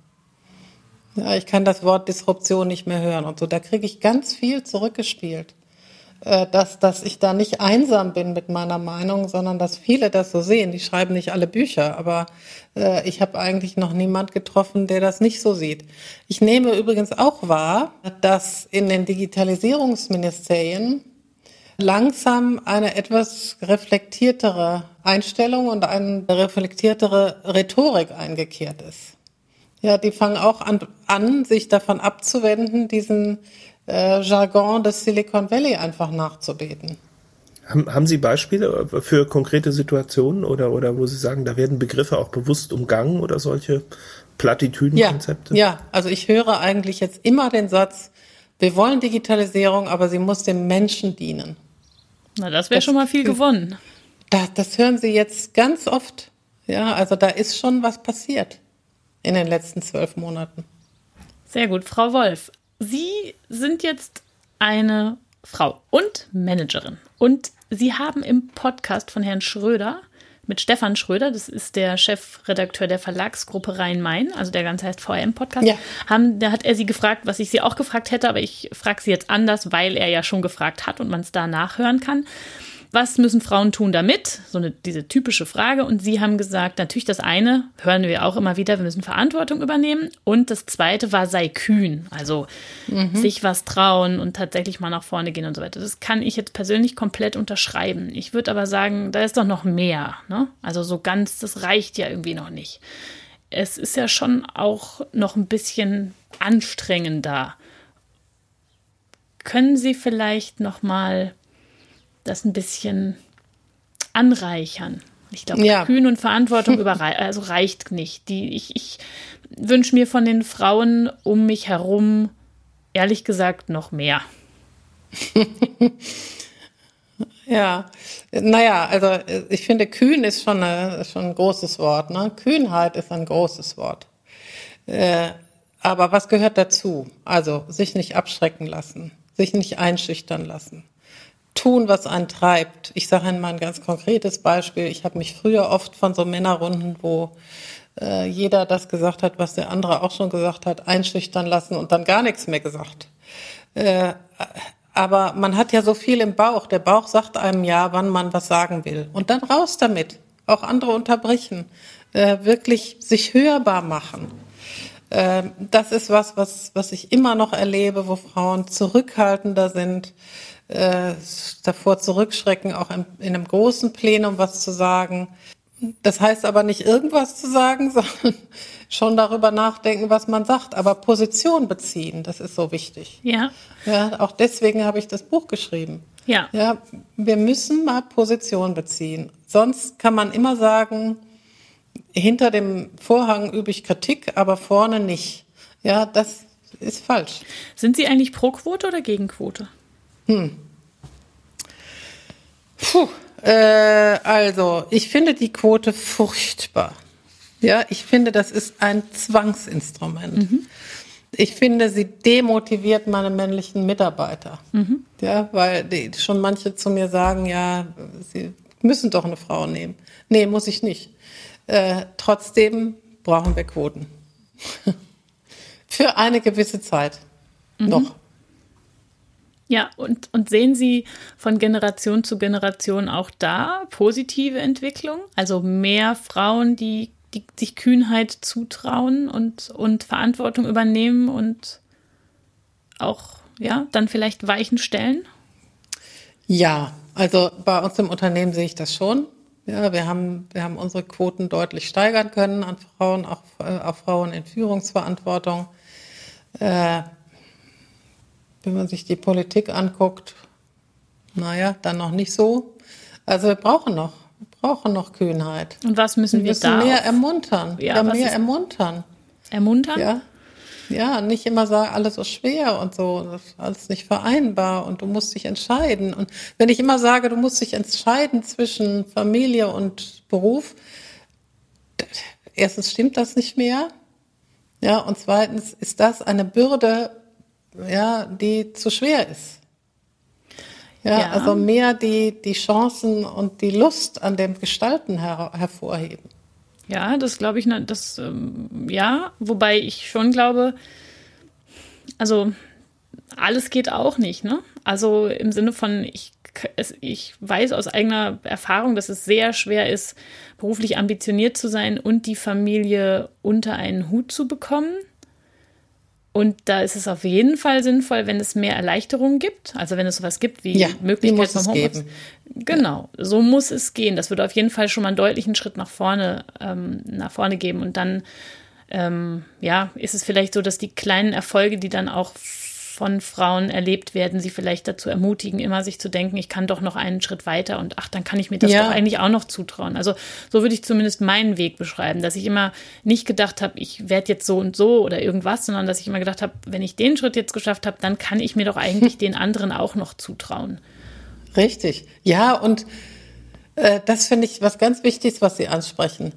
Ja, ich kann das Wort Disruption nicht mehr hören und so. Da kriege ich ganz viel zurückgespielt. Äh, dass, dass ich da nicht einsam bin mit meiner Meinung, sondern dass viele das so sehen. Die schreiben nicht alle Bücher, aber äh, ich habe eigentlich noch niemand getroffen, der das nicht so sieht. Ich nehme übrigens auch wahr, dass in den Digitalisierungsministerien langsam eine etwas reflektiertere Einstellung und eine reflektiertere Rhetorik eingekehrt ist. Ja, die fangen auch an, an sich davon abzuwenden, diesen äh, Jargon des Silicon Valley einfach nachzubeten. Haben, haben Sie Beispiele für konkrete Situationen oder, oder wo Sie sagen, da werden Begriffe auch bewusst umgangen oder solche Plattitüdenkonzepte? Ja, ja, also ich höre eigentlich jetzt immer den Satz, wir wollen Digitalisierung, aber sie muss dem Menschen dienen. Na, das wäre schon mal viel gewonnen. Das, das hören Sie jetzt ganz oft. Ja, also da ist schon was passiert in den letzten zwölf Monaten. Sehr gut, Frau Wolf. Sie sind jetzt eine Frau und Managerin. Und Sie haben im Podcast von Herrn Schröder mit Stefan Schröder, das ist der Chefredakteur der Verlagsgruppe Rhein-Main, also der ganz heißt VM-Podcast, ja. da hat er sie gefragt, was ich sie auch gefragt hätte, aber ich frage sie jetzt anders, weil er ja schon gefragt hat und man es da nachhören kann. Was müssen Frauen tun damit? So eine, diese typische Frage. Und Sie haben gesagt, natürlich das eine, hören wir auch immer wieder, wir müssen Verantwortung übernehmen. Und das zweite war, sei kühn. Also mhm. sich was trauen und tatsächlich mal nach vorne gehen und so weiter. Das kann ich jetzt persönlich komplett unterschreiben. Ich würde aber sagen, da ist doch noch mehr. Ne? Also so ganz, das reicht ja irgendwie noch nicht. Es ist ja schon auch noch ein bisschen anstrengender. Können Sie vielleicht noch mal das ein bisschen anreichern. Ich glaube, ja. Kühn und Verantwortung (laughs) überrei also reicht nicht. Die, ich ich wünsche mir von den Frauen um mich herum, ehrlich gesagt, noch mehr. (laughs) ja, naja, also ich finde, kühn ist schon, eine, schon ein großes Wort. Ne? Kühnheit ist ein großes Wort. Äh, aber was gehört dazu? Also sich nicht abschrecken lassen, sich nicht einschüchtern lassen tun, was einen treibt. Ich sage mal ein ganz konkretes Beispiel. Ich habe mich früher oft von so Männerrunden, wo äh, jeder das gesagt hat, was der andere auch schon gesagt hat, einschüchtern lassen und dann gar nichts mehr gesagt. Äh, aber man hat ja so viel im Bauch. Der Bauch sagt einem ja, wann man was sagen will. Und dann raus damit. Auch andere unterbrechen. Äh, wirklich sich hörbar machen. Äh, das ist was, was, was ich immer noch erlebe, wo Frauen zurückhaltender sind äh, davor zurückschrecken, auch in, in einem großen Plenum was zu sagen. Das heißt aber nicht irgendwas zu sagen, (laughs) sondern schon darüber nachdenken, was man sagt, aber Position beziehen, das ist so wichtig. Ja. Ja, auch deswegen habe ich das Buch geschrieben. Ja. Ja, wir müssen mal Position beziehen. Sonst kann man immer sagen, hinter dem Vorhang übe ich Kritik, aber vorne nicht. Ja, das ist falsch. Sind Sie eigentlich pro Quote oder gegen Quote? Puh, äh, also, ich finde die Quote furchtbar. Ja, ich finde, das ist ein Zwangsinstrument. Ich finde, sie demotiviert meine männlichen Mitarbeiter. Ja, weil die, schon manche zu mir sagen, ja, sie müssen doch eine Frau nehmen. Nee, muss ich nicht. Äh, trotzdem brauchen wir Quoten. (laughs) Für eine gewisse Zeit. Noch. Ja, und, und sehen Sie von Generation zu Generation auch da positive Entwicklung? Also mehr Frauen, die, die sich Kühnheit zutrauen und, und Verantwortung übernehmen und auch, ja, dann vielleicht Weichen stellen? Ja, also bei uns im Unternehmen sehe ich das schon. Ja, wir haben, wir haben unsere Quoten deutlich steigern können an Frauen, auch, äh, auch Frauen in Führungsverantwortung. Äh, wenn man sich die Politik anguckt, naja, dann noch nicht so. Also wir brauchen noch, wir brauchen noch Kühnheit. Und was müssen Wir wir, müssen da mehr auch ermuntern. Ja, Ja, mehr ist- ermuntern. ermuntern? Ja. Ja, nicht immer sagen, alles so schwer und so, das ist alles nicht vereinbar und du musst dich entscheiden. Und wenn ich immer sage, du musst dich entscheiden zwischen Familie und Beruf, erstens stimmt das nicht mehr. Ja, und zweitens ist das eine Bürde, ja, die zu schwer ist. Ja, Ja. also mehr die, die Chancen und die Lust an dem Gestalten her hervorheben. Ja, das glaube ich, das, ähm, ja, wobei ich schon glaube, also alles geht auch nicht, ne? Also im Sinne von, ich, es, ich weiß aus eigener Erfahrung, dass es sehr schwer ist, beruflich ambitioniert zu sein und die Familie unter einen Hut zu bekommen. Und da ist es auf jeden Fall sinnvoll, wenn es mehr Erleichterungen gibt. Also wenn es sowas gibt wie Ja, Möglichkeit vom Homeoffice. geben. Genau, so muss es gehen. Das würde auf jeden Fall schon mal einen deutlichen Schritt nach vorne, ähm, nach vorne geben. Und dann, ähm, ja, ist es vielleicht so, dass die kleinen Erfolge, die dann auch von Frauen erlebt werden, sie vielleicht dazu ermutigen, immer sich zu denken, ich kann doch noch einen Schritt weiter und ach, dann kann ich mir das Ja. doch eigentlich auch noch zutrauen. Also so würde ich zumindest meinen Weg beschreiben, dass ich immer nicht gedacht habe, ich werde jetzt so und so oder irgendwas, sondern dass ich immer gedacht habe, wenn ich den Schritt jetzt geschafft habe, dann kann ich mir doch eigentlich (laughs) den anderen auch noch zutrauen. Richtig. Ja, und äh, das finde ich was ganz Wichtiges, was Sie ansprechen.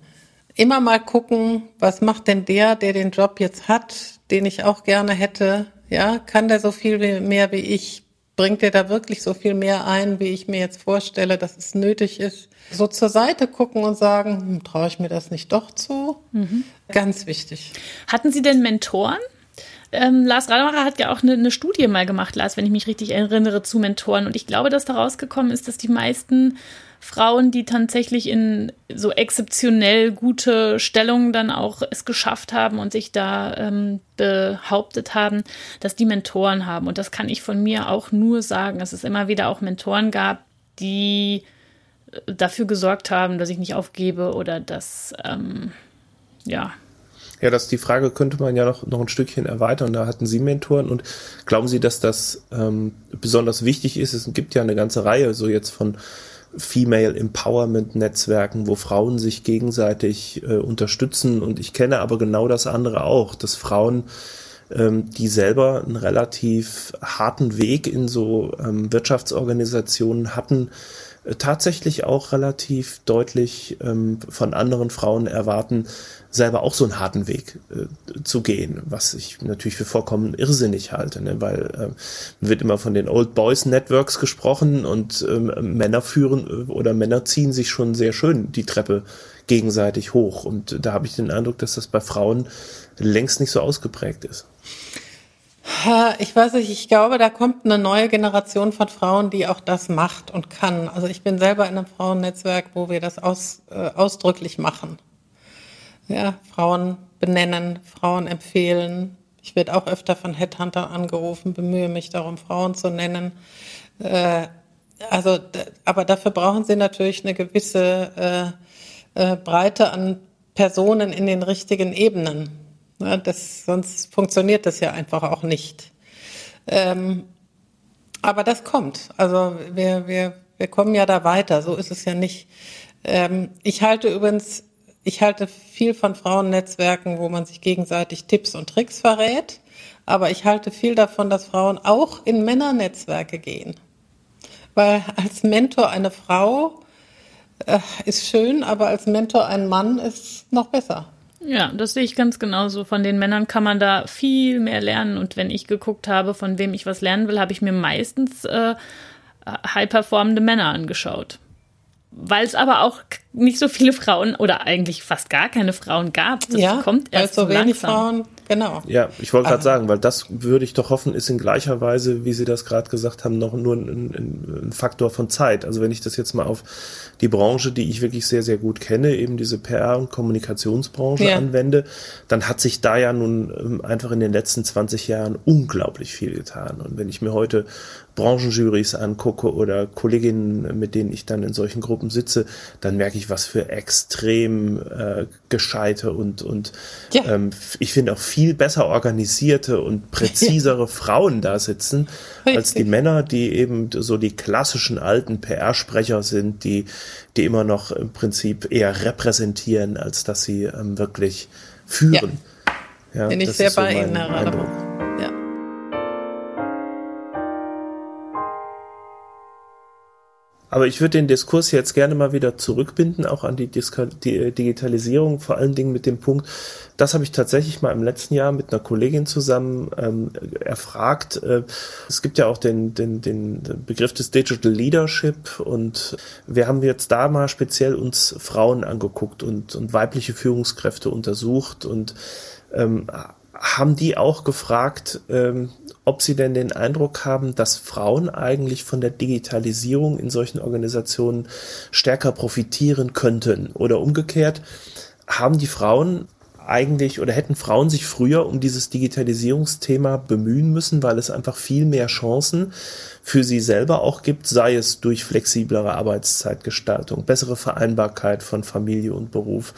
Immer mal gucken, was macht denn der, der den Job jetzt hat, den ich auch gerne hätte? Ja, kann der so viel mehr wie ich? Bringt der da wirklich so viel mehr ein, wie ich mir jetzt vorstelle, dass es nötig ist? So zur Seite gucken und sagen, hm, traue ich mir das nicht doch zu? Ganz wichtig. Hatten Sie denn Mentoren? Ähm, Lars Rademacher hat ja auch eine, eine Studie mal gemacht, Lars, wenn ich mich richtig erinnere, zu Mentoren. Und ich glaube, dass da rausgekommen ist, dass die meisten Frauen, die tatsächlich in so exzeptionell gute Stellungen dann auch es geschafft haben und sich da ähm, behauptet haben, dass die Mentoren haben. Und das kann ich von mir auch nur sagen, dass es immer wieder auch Mentoren gab, die äh, dafür gesorgt haben, dass ich nicht aufgebe oder dass, ähm, ja, Ja, das die Frage könnte man ja noch, noch ein Stückchen erweitern. Da hatten Sie Mentoren und glauben Sie, dass das ähm, besonders wichtig ist? Es gibt ja eine ganze Reihe so jetzt von Female Empowerment Netzwerken, wo Frauen sich gegenseitig äh, unterstützen. Und ich kenne aber genau das andere auch, dass Frauen ähm, die selber einen relativ harten Weg in so ähm, Wirtschaftsorganisationen hatten, tatsächlich auch relativ deutlich ähm, von anderen Frauen erwarten, selber auch so einen harten Weg äh, zu gehen, was ich natürlich für vollkommen irrsinnig halte, ne? weil ähm, wird immer von den Old Boys Networks gesprochen und ähm, Männer führen äh, oder Männer ziehen sich schon sehr schön die Treppe gegenseitig hoch und da habe ich den Eindruck, dass das bei Frauen längst nicht so ausgeprägt ist. Ich weiß nicht, ich glaube, da kommt eine neue Generation von Frauen, die auch das macht und kann. Also ich bin selber in einem Frauennetzwerk, wo wir das aus, äh, ausdrücklich machen. Ja, Frauen benennen, Frauen empfehlen, Ich werde auch öfter von Headhuntern angerufen, bemühe mich darum, Frauen zu nennen. Äh, also, aber dafür brauchen sie natürlich eine gewisse äh, äh, Breite an Personen in den richtigen Ebenen. Ja, das, sonst funktioniert das ja einfach auch nicht. Ähm, aber das kommt. Also wir, wir, wir kommen ja da weiter. So ist es ja nicht. Ähm, ich halte übrigens, ich halte viel von Frauennetzwerken, wo man sich gegenseitig Tipps und Tricks verrät. Aber ich halte viel davon, dass Frauen auch in Männernetzwerke gehen. Weil als Mentor eine Frau äh, ist schön, aber als Mentor ein Mann ist noch besser. Ja, das sehe ich ganz genauso. Von den Männern kann man da viel mehr lernen. Und wenn ich geguckt habe, von wem ich was lernen will, habe ich mir meistens äh, high-performende Männer angeschaut. Weil es aber auch nicht so viele Frauen oder eigentlich fast gar keine Frauen gab. Das ja, kommt erst so wenig langsam. Frauen Genau. Ja, ich wollte gerade also sagen, weil das würde ich doch hoffen, ist in gleicher Weise, wie Sie das gerade gesagt haben, noch nur ein, ein, Faktor von Zeit. Also wenn ich das jetzt mal auf die Branche, die ich wirklich sehr, sehr gut kenne, eben diese PR- und Kommunikationsbranche ja. anwende, dann hat sich da ja nun ähm, einfach in den letzten 20 Jahren unglaublich viel getan. Und wenn ich mir heute Branchenjurys angucke oder Kolleginnen, mit denen ich dann in solchen Gruppen sitze, dann merke ich, was für extrem äh, gescheite und, und ja. ähm, ich finde auch viel besser organisierte und präzisere (laughs) Frauen da sitzen, als die Männer, die eben so die klassischen alten PR-Sprecher sind, die, die immer noch im Prinzip eher repräsentieren, als dass sie ähm, wirklich führen. Ja. Ja, Bin ich sehr bei Ihnen, Herr Radebuch. Aber ich würde den Diskurs jetzt gerne mal wieder zurückbinden, auch an die, Diska die äh, Digitalisierung, vor allen Dingen mit dem Punkt, das habe ich tatsächlich mal im letzten Jahr mit einer Kollegin zusammen ähm, erfragt. Äh, es gibt ja auch den, den, den Begriff des Digital Leadership und wir haben jetzt da mal speziell uns Frauen angeguckt und, und weibliche Führungskräfte untersucht und ähm, haben die auch gefragt, ähm, ob sie denn den Eindruck haben, dass Frauen eigentlich von der Digitalisierung in solchen Organisationen stärker profitieren könnten? Oder umgekehrt, haben die Frauen eigentlich oder hätten Frauen sich früher um dieses Digitalisierungsthema bemühen müssen, weil es einfach viel mehr Chancen für sie selber auch gibt, sei es durch flexiblere Arbeitszeitgestaltung, bessere Vereinbarkeit von Familie und Beruf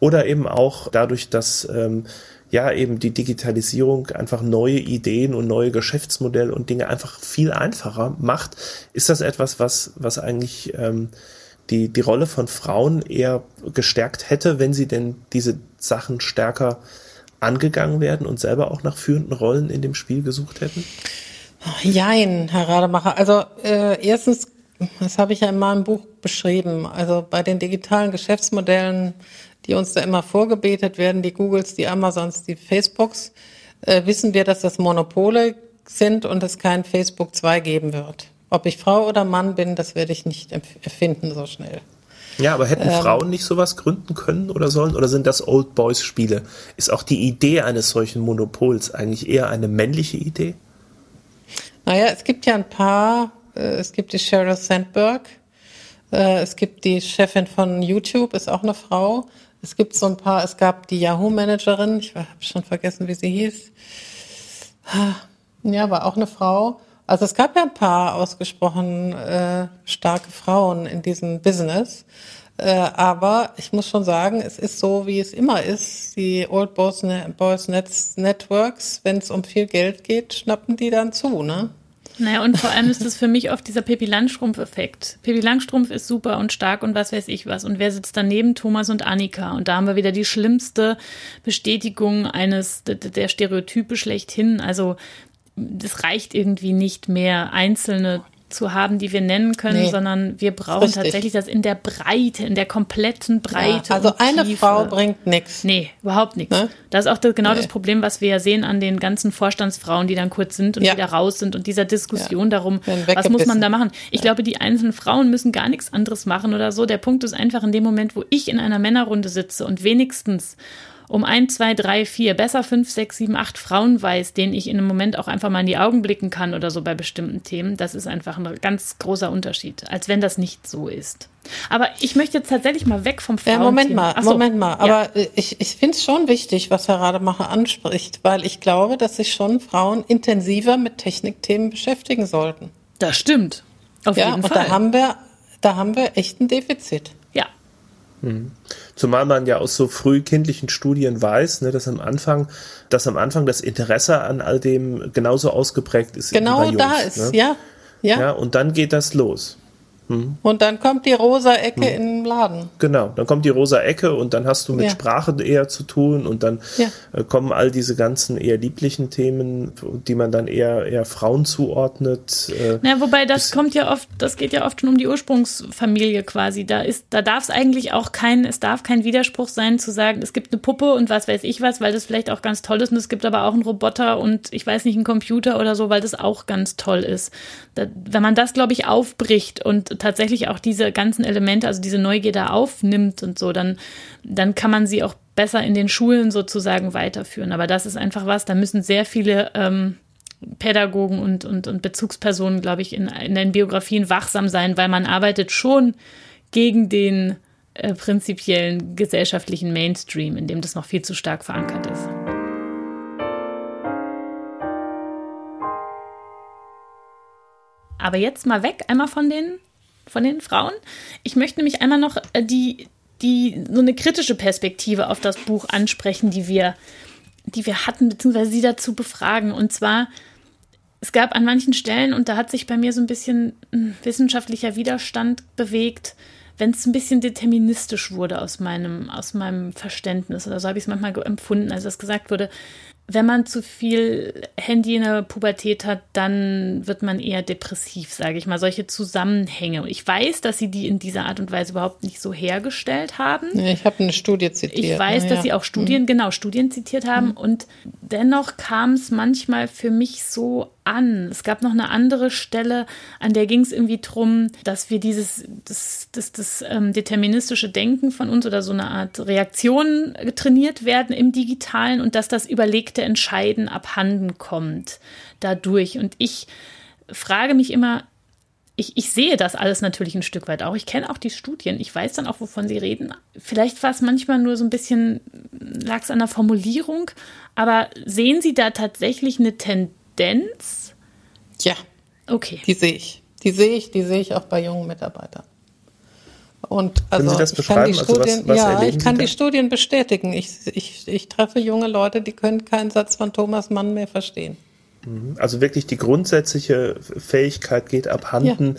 oder eben auch dadurch, dass ähm, ja eben die Digitalisierung einfach neue Ideen und neue Geschäftsmodelle und Dinge einfach viel einfacher macht, ist das etwas, was, was eigentlich ähm, die, die Rolle von Frauen eher gestärkt hätte, wenn sie denn diese Sachen stärker angegangen werden und selber auch nach führenden Rollen in dem Spiel gesucht hätten? Jein, Herr Rademacher. Also äh, erstens, das habe ich ja in meinem Buch beschrieben, also bei den digitalen Geschäftsmodellen die uns da immer vorgebetet werden, die Googles, die Amazons, die Facebooks, äh, wissen wir, dass das Monopole sind und es kein Facebook 2 geben wird. Ob ich Frau oder Mann bin, das werde ich nicht erfinden so schnell. Ja, aber hätten ähm, Frauen nicht sowas gründen können oder sollen? Oder sind das Old Boys Spiele? Ist auch die Idee eines solchen Monopols eigentlich eher eine männliche Idee? Naja, es gibt ja ein paar. Äh, es gibt die Sheryl Sandberg. Äh, es gibt die Chefin von YouTube, ist auch eine Frau. Es gibt so ein paar, es gab die Yahoo-Managerin, ich habe schon vergessen, wie sie hieß. Ja, war auch eine Frau. Also es gab ja ein paar ausgesprochen äh, starke Frauen in diesem Business. Äh, aber ich muss schon sagen, es ist so, wie es immer ist. Die Old Boys, Boys Networks, wenn es um viel Geld geht, schnappen die dann zu, ne? Naja, und vor allem ist das für mich oft dieser Pippi Langstrumpf-Effekt. Pippi Langstrumpf ist super und stark und was weiß ich was. Und wer sitzt daneben? Thomas und Annika. Und da haben wir wieder die schlimmste Bestätigung eines der Stereotype schlechthin. Also das reicht irgendwie nicht mehr, einzelne zu haben, die wir nennen können, nee, sondern wir brauchen richtig. tatsächlich das in der Breite, in der kompletten Breite. Ja, also eine Tiefe. Frau bringt nichts. Nee, überhaupt nichts. Ne? Das ist auch das, genau nee. das Problem, was wir ja sehen an den ganzen Vorstandsfrauen, die dann kurz sind und ja. wieder raus sind und dieser Diskussion ja. darum, was muss man da machen. Ich glaube, die einzelnen Frauen müssen gar nichts anderes machen oder so. Der Punkt ist einfach in dem Moment, wo ich in einer Männerrunde sitze und wenigstens um ein, zwei, drei, vier, besser fünf, sechs, sieben, acht Frauen weiß, denen ich in einem Moment auch einfach mal in die Augen blicken kann oder so bei bestimmten Themen, das ist einfach ein ganz großer Unterschied, als wenn das nicht so ist. Aber ich möchte jetzt tatsächlich mal weg vom Frauen. Ja, Moment mal, so, Moment mal. Aber ja. ich, ich finde es schon wichtig, was Herr Rademacher anspricht, weil ich glaube, dass sich schon Frauen intensiver mit Technikthemen beschäftigen sollten. Das stimmt. Auf ja, jeden und Fall. da haben wir, da haben wir echt ein Defizit. Ja. Mhm. Zumal man ja aus so frühkindlichen Studien weiß, ne, dass am Anfang, dass am Anfang das Interesse an all dem genauso ausgeprägt ist. Genau Jungs, da ist, ne? ja, ja. Ja, und dann geht das los. Hm. Und dann kommt die rosa Ecke hm. in den Laden. Genau, dann kommt die rosa Ecke und dann hast du mit Ja. Sprache eher zu tun und dann Ja. äh, kommen all diese ganzen eher lieblichen Themen, die man dann eher, eher Frauen zuordnet. Äh, Na, wobei das kommt ja oft, das geht ja oft schon um die Ursprungsfamilie quasi. Da ist, da darf es eigentlich auch kein, es darf kein Widerspruch sein zu sagen, es gibt eine Puppe und was weiß ich was, weil das vielleicht auch ganz toll ist und es gibt aber auch einen Roboter und ich weiß nicht, einen Computer oder so, weil das auch ganz toll ist. Da, wenn man das, glaube ich, aufbricht und tatsächlich auch diese ganzen Elemente, also diese Neugier da aufnimmt und so, dann, dann kann man sie auch besser in den Schulen sozusagen weiterführen. Aber das ist einfach was, da müssen sehr viele ähm, Pädagogen und, und, und Bezugspersonen, glaube ich, in, in den Biografien wachsam sein, weil man arbeitet schon gegen den äh, prinzipiellen gesellschaftlichen Mainstream, in dem das noch viel zu stark verankert ist. Aber jetzt mal weg, einmal von den, von den Frauen. Ich möchte nämlich einmal noch äh, die, die, so eine kritische Perspektive auf das Buch ansprechen, die wir, die wir hatten, beziehungsweise sie dazu befragen. Und zwar, es gab an manchen Stellen, und da hat sich bei mir so ein bisschen ein wissenschaftlicher Widerstand bewegt, wenn es ein bisschen deterministisch wurde aus meinem, aus meinem Verständnis. Oder so habe ich es manchmal empfunden, als das gesagt wurde. Wenn man zu viel Handy in der Pubertät hat, dann wird man eher depressiv, sage ich mal. Solche Zusammenhänge. Ich weiß, dass sie die in dieser Art und Weise überhaupt nicht so hergestellt haben. Ich habe eine Studie zitiert. Ich weiß, ne, dass ja. sie auch Studien, genau, Studien zitiert haben und dennoch kam es manchmal für mich so an. Es gab noch eine andere Stelle, an der ging es irgendwie drum, dass wir dieses, das, das, das ähm, deterministische Denken von uns oder so eine Art Reaktion trainiert werden im Digitalen und dass das überlegte Entscheiden abhanden kommt dadurch. Und ich frage mich immer, ich, ich sehe das alles natürlich ein Stück weit auch. Ich kenne auch die Studien. Ich weiß dann auch, wovon sie reden. Vielleicht war es manchmal nur so ein bisschen, lag es an der Formulierung. Aber sehen Sie da tatsächlich eine Tendenz? Ja, Okay. die sehe ich. Die sehe ich, die sehe ich auch bei jungen Mitarbeitern. Und also Sie das ich kann die beschreiben? Also was- Studien, was ja, ich kann die da? Studien bestätigen. Ich, ich, ich treffe junge Leute, die können keinen Satz von Thomas Mann mehr verstehen. Also wirklich die grundsätzliche Fähigkeit geht abhanden,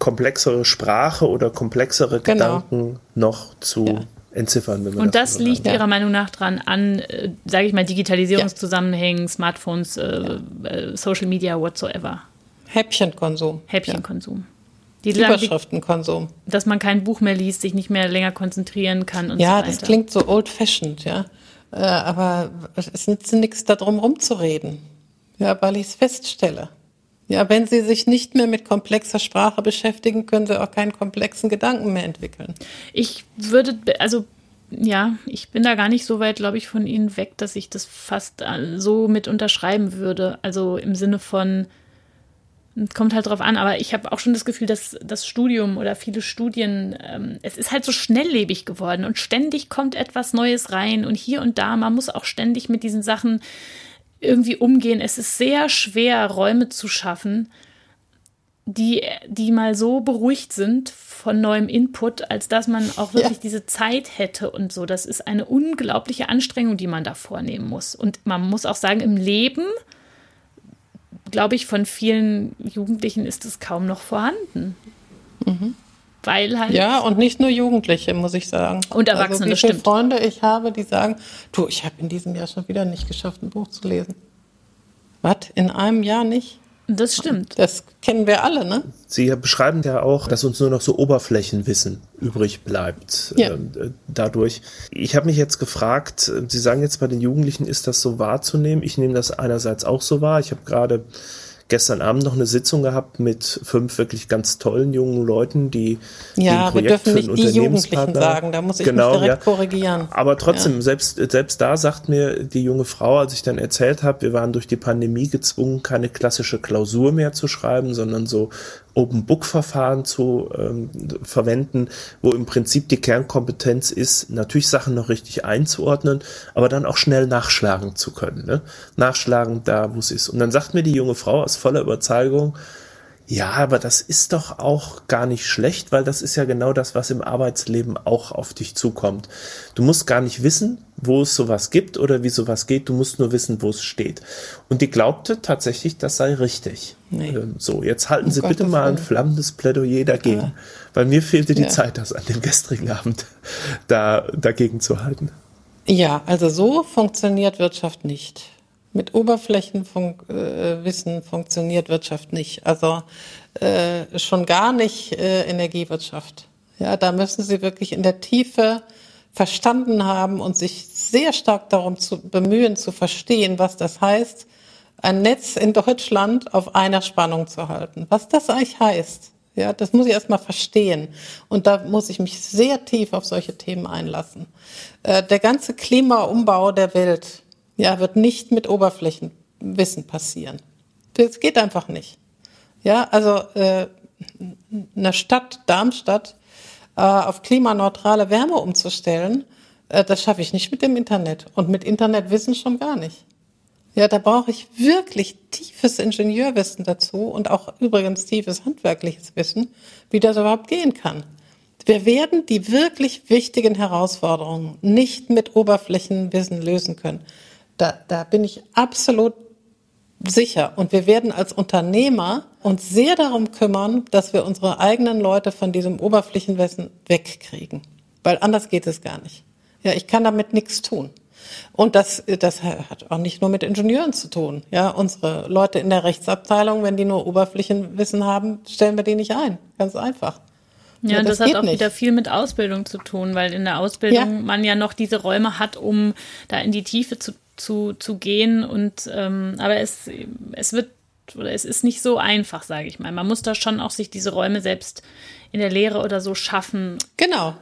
komplexere Sprache oder komplexere Genau. Gedanken noch zu Ja. Entziffern. Wenn man Und das so liegt Ja. Ihrer Meinung nach dran an, äh, sage ich mal, Digitalisierungszusammenhängen, Smartphones, äh, äh, Social Media, whatsoever. Häppchenkonsum. Häppchenkonsum. Die Ja. Überschriftenkonsum. dass man kein Buch mehr liest, sich nicht mehr länger konzentrieren kann und so Ja, weiter. das klingt so old-fashioned, ja. Äh, aber es nützt nichts darum rumzureden. Ja, weil ich es feststelle. Ja, wenn Sie sich nicht mehr mit komplexer Sprache beschäftigen, können Sie auch keinen komplexen Gedanken mehr entwickeln. Ich würde, also ja, ich bin da gar nicht so weit, glaube ich, von Ihnen weg, dass ich das fast äh, so mit unterschreiben würde. Also im Sinne von, kommt halt drauf an, aber ich habe auch schon das Gefühl, dass das Studium oder viele Studien, ähm, es ist halt so schnelllebig geworden und ständig kommt etwas Neues rein und hier und da, man muss auch ständig mit diesen Sachen irgendwie umgehen. Es ist sehr schwer, Räume zu schaffen, die, die mal so beruhigt sind von neuem Input, als dass man auch wirklich Ja. diese Zeit hätte und so. Das ist eine unglaubliche Anstrengung, die man da vornehmen muss. Und man muss auch sagen, im Leben, glaube ich, von vielen Jugendlichen ist es kaum noch vorhanden. Weil halt. Ja, und nicht nur Jugendliche, muss ich sagen. Und Erwachsene, also, wie viele stimmt. Freunde ich habe, die sagen, du, ich habe in diesem Jahr schon wieder nicht geschafft, ein Buch zu lesen. Was? In einem Jahr nicht? Das stimmt. Das kennen wir alle, ne? Sie beschreiben ja auch, dass uns nur noch so Oberflächenwissen übrig bleibt Ja. ähm, äh, dadurch. Ich habe mich jetzt gefragt, äh, Sie sagen jetzt bei den Jugendlichen, ist das so wahrzunehmen? Ich nehme das einerseits auch so wahr. Ich habe gerade gestern Abend noch eine Sitzung gehabt mit fünf wirklich ganz tollen jungen Leuten, die ja, die wir dürfen nicht die Jugendlichen sagen, da muss ich genau, mich direkt ja. korrigieren. Aber trotzdem, ja. selbst, selbst da sagt mir die junge Frau, als ich dann erzählt habe, wir waren durch die Pandemie gezwungen, keine klassische Klausur mehr zu schreiben, sondern so Open Book Verfahren zu ähm, verwenden, wo im Prinzip die Kernkompetenz ist, natürlich Sachen noch richtig einzuordnen, aber dann auch schnell nachschlagen zu können. Ne? Nachschlagen da, wo es ist. Und dann sagt mir die junge Frau aus voller Überzeugung, ja, aber das ist doch auch gar nicht schlecht, weil das ist ja genau das, was im Arbeitsleben auch auf dich zukommt. Du musst gar nicht wissen, wo es sowas gibt oder wie sowas geht, du musst nur wissen, wo es steht. Und die glaubte tatsächlich, das sei richtig. Nee. Ähm, so, jetzt halten oh Sie Gott, bitte mal ein flammendes Plädoyer dagegen, ja. weil mir fehlte die ja. Zeit, das an dem gestrigen Abend da dagegen zu halten. Ja, also so funktioniert Wirtschaft nicht. Mit Oberflächenwissen äh, funktioniert Wirtschaft nicht. Also äh, schon gar nicht äh, Energiewirtschaft. Ja, da müssen Sie wirklich in der Tiefe verstanden haben und sich sehr stark darum zu bemühen, zu verstehen, was das heißt, ein Netz in Deutschland auf einer Spannung zu halten. Was das eigentlich heißt. Ja, das muss ich erstmal verstehen. Und da muss ich mich sehr tief auf solche Themen einlassen. Äh, der ganze Klimaumbau der Welt, ja, wird nicht mit Oberflächenwissen passieren. Das geht einfach nicht. Ja, also äh, eine Stadt, Darmstadt, äh, auf klimaneutrale Wärme umzustellen, äh, das schaffe ich nicht mit dem Internet. Und mit Internetwissen schon gar nicht. Ja, da brauche ich wirklich tiefes Ingenieurwissen dazu und auch übrigens tiefes handwerkliches Wissen, wie das überhaupt gehen kann. Wir werden die wirklich wichtigen Herausforderungen nicht mit Oberflächenwissen lösen können. Da, da bin ich absolut sicher. Und wir werden als Unternehmer uns sehr darum kümmern, dass wir unsere eigenen Leute von diesem Oberflächenwissen wegkriegen. Weil anders geht es gar nicht. Ja, ich kann damit nichts tun. Und das, das hat auch nicht nur mit Ingenieuren zu tun. Ja, unsere Leute in der Rechtsabteilung, wenn die nur Oberflächenwissen haben, stellen wir die nicht ein. Ganz einfach. Ja, ja das, das hat auch nicht. wieder viel mit Ausbildung zu tun, weil in der Ausbildung ja. man ja noch diese Räume hat, um da in die Tiefe zu, zu, zu gehen. Und ähm, aber es, es wird oder es ist nicht so einfach, sage ich mal. Man muss da schon auch sich diese Räume selbst in der Lehre oder so schaffen. Genau.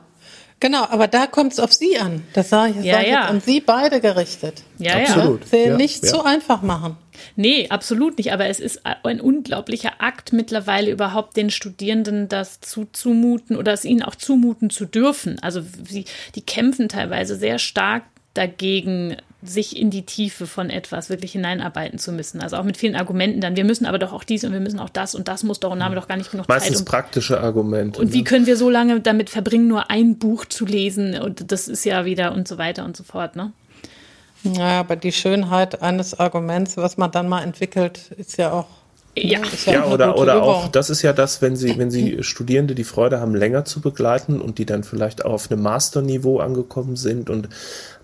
Genau, aber da kommt es auf Sie an. Das sage ich, ja, ja. an Sie beide gerichtet. Ja, absolut. ja. Sie ja, nicht ja. so einfach machen. Nee, absolut nicht. Aber es ist ein unglaublicher Akt mittlerweile überhaupt den Studierenden das zuzumuten oder es ihnen auch zumuten zu dürfen. Also sie, die kämpfen teilweise sehr stark dagegen, sich in die Tiefe von etwas wirklich hineinarbeiten zu müssen. Also auch mit vielen Argumenten dann. Wir müssen aber doch auch dies und wir müssen auch das und das muss doch und haben wir doch gar nicht genug Meistens Zeit. Meistens praktische Argumente. Und wie ne? können wir so lange damit verbringen, nur ein Buch zu lesen? Und das ist ja wieder und so weiter und so fort, ne? Ja, aber die Schönheit eines Arguments, was man dann mal entwickelt, ist ja auch ja, ja, ja oder, oder auch, das ist ja das, wenn Sie, wenn Sie Studierende die Freude haben, länger zu begleiten und die dann vielleicht auch auf einem Masterniveau angekommen sind und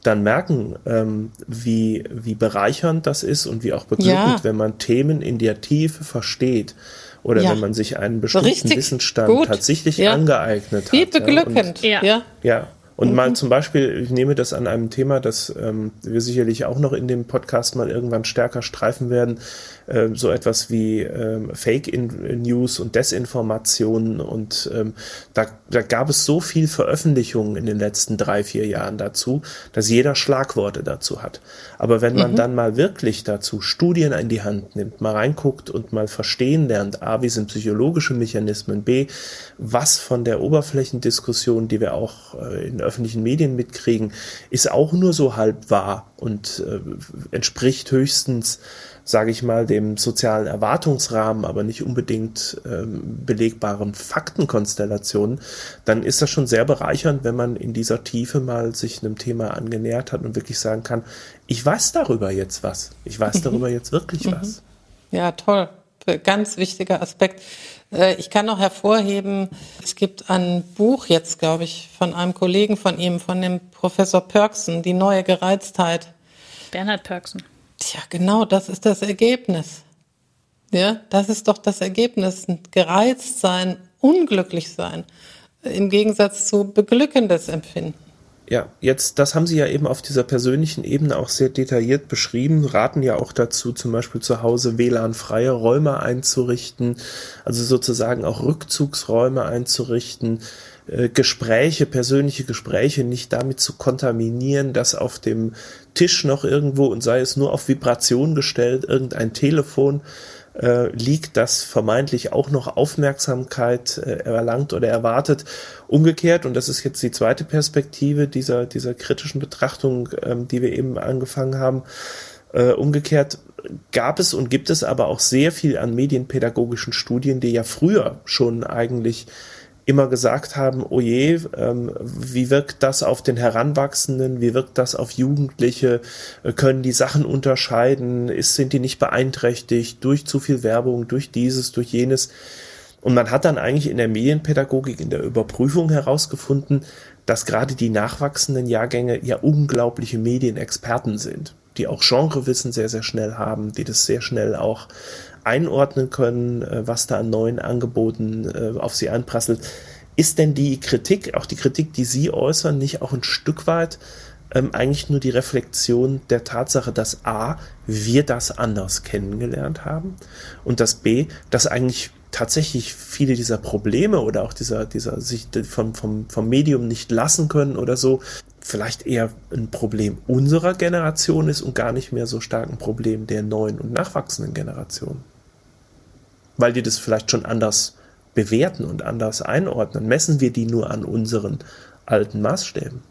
dann merken, ähm, wie, wie bereichernd das ist und wie auch beglückend, ja. wenn man Themen in der Tiefe versteht oder ja. wenn man sich einen bestimmten Richtig Wissensstand gut. tatsächlich ja. angeeignet wie hat. Wie beglückend. Ja. ja. ja. Und mhm. mal zum Beispiel, ich nehme das an einem Thema, das ähm, wir sicherlich auch noch in dem Podcast mal irgendwann stärker streifen werden, äh, so etwas wie ähm, Fake in News und Desinformationen. Und ähm, da, da gab es so viel Veröffentlichungen in den letzten drei, vier Jahren dazu, dass jeder Schlagworte dazu hat. Aber wenn man mhm. dann mal wirklich dazu Studien in die Hand nimmt, mal reinguckt und mal verstehen lernt, A, wie sind psychologische Mechanismen, B, was von der Oberflächendiskussion, die wir auch äh, in öffentlichen Medien mitkriegen, ist auch nur so halb wahr und äh, entspricht höchstens sage ich mal, dem sozialen Erwartungsrahmen, aber nicht unbedingt ähm, belegbaren Faktenkonstellationen, dann ist das schon sehr bereichernd, wenn man in dieser Tiefe mal sich einem Thema angenähert hat und wirklich sagen kann, ich weiß darüber jetzt was. Ich weiß darüber jetzt wirklich mhm. was. Ja, toll. Ganz wichtiger Aspekt. Äh, ich kann noch hervorheben, es gibt ein Buch jetzt, glaube ich, von einem Kollegen von ihm, von dem Professor Pörksen, Die neue Gereiztheit. Bernhard Pörksen. Tja, genau, das ist das Ergebnis. Ja, das ist doch das Ergebnis. Gereizt sein, unglücklich sein. Im Gegensatz zu beglückendes Empfinden. Ja, jetzt, das haben Sie ja eben auf dieser persönlichen Ebene auch sehr detailliert beschrieben, raten ja auch dazu, zum Beispiel zu Hause WLAN-freie Räume einzurichten, also sozusagen auch Rückzugsräume einzurichten, äh, Gespräche, persönliche Gespräche nicht damit zu kontaminieren, dass auf dem Tisch noch irgendwo und sei es nur auf Vibration gestellt, irgendein Telefon äh, liegt, das vermeintlich auch noch Aufmerksamkeit äh, erlangt oder erwartet. Umgekehrt, und das ist jetzt die zweite Perspektive dieser, dieser kritischen Betrachtung, ähm, die wir eben angefangen haben, äh, umgekehrt gab es und gibt es aber auch sehr viel an medienpädagogischen Studien, die ja früher schon eigentlich immer gesagt haben, oh je, ähm, wie wirkt das auf den Heranwachsenden, wie wirkt das auf Jugendliche, äh, können die Sachen unterscheiden, ist, sind die nicht beeinträchtigt durch zu viel Werbung, durch dieses, durch jenes. Und man hat dann eigentlich in der Medienpädagogik, in der Überprüfung herausgefunden, dass gerade die nachwachsenden Jahrgänge ja unglaubliche Medienexperten sind, die auch Genrewissen sehr, sehr schnell haben, die das sehr schnell auch einordnen können, äh, was da an neuen Angeboten äh, auf sie einprasselt. Ist denn die Kritik, auch die Kritik, die Sie äußern, nicht auch ein Stück weit ähm, eigentlich nur die Reflexion der Tatsache, dass A, wir das anders kennengelernt haben und dass B, dass eigentlich tatsächlich viele dieser Probleme oder auch dieser, dieser sich vom, vom, vom Medium nicht lassen können oder so, vielleicht eher ein Problem unserer Generation ist und gar nicht mehr so stark ein Problem der neuen und nachwachsenden Generation weil die das vielleicht schon anders bewerten und anders einordnen. Messen wir die nur an unseren alten Maßstäben?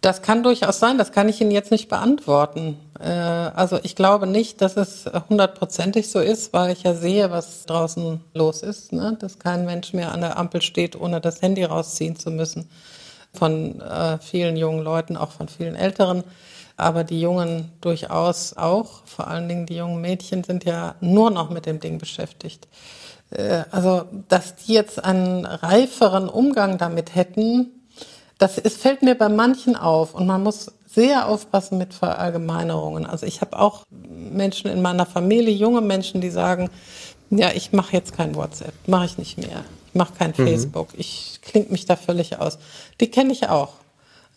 Das kann durchaus sein, das kann ich Ihnen jetzt nicht beantworten. Äh, also ich glaube nicht, dass es hundertprozentig so ist, weil ich ja sehe, was draußen los ist, ne? dass kein Mensch mehr an der Ampel steht, ohne das Handy rausziehen zu müssen. Von äh, vielen jungen Leuten, auch von vielen Älteren aber die Jungen durchaus auch. Vor allen Dingen die jungen Mädchen sind ja nur noch mit dem Ding beschäftigt. Äh, also, dass die jetzt einen reiferen Umgang damit hätten, das ist, fällt mir bei manchen auf und man muss sehr aufpassen mit Verallgemeinerungen. Also ich habe auch Menschen in meiner Familie, junge Menschen, die sagen, ja, ich mache jetzt kein WhatsApp, mache ich nicht mehr. Ich mache kein mhm. Facebook, ich klinge mich da völlig aus. Die kenne ich auch.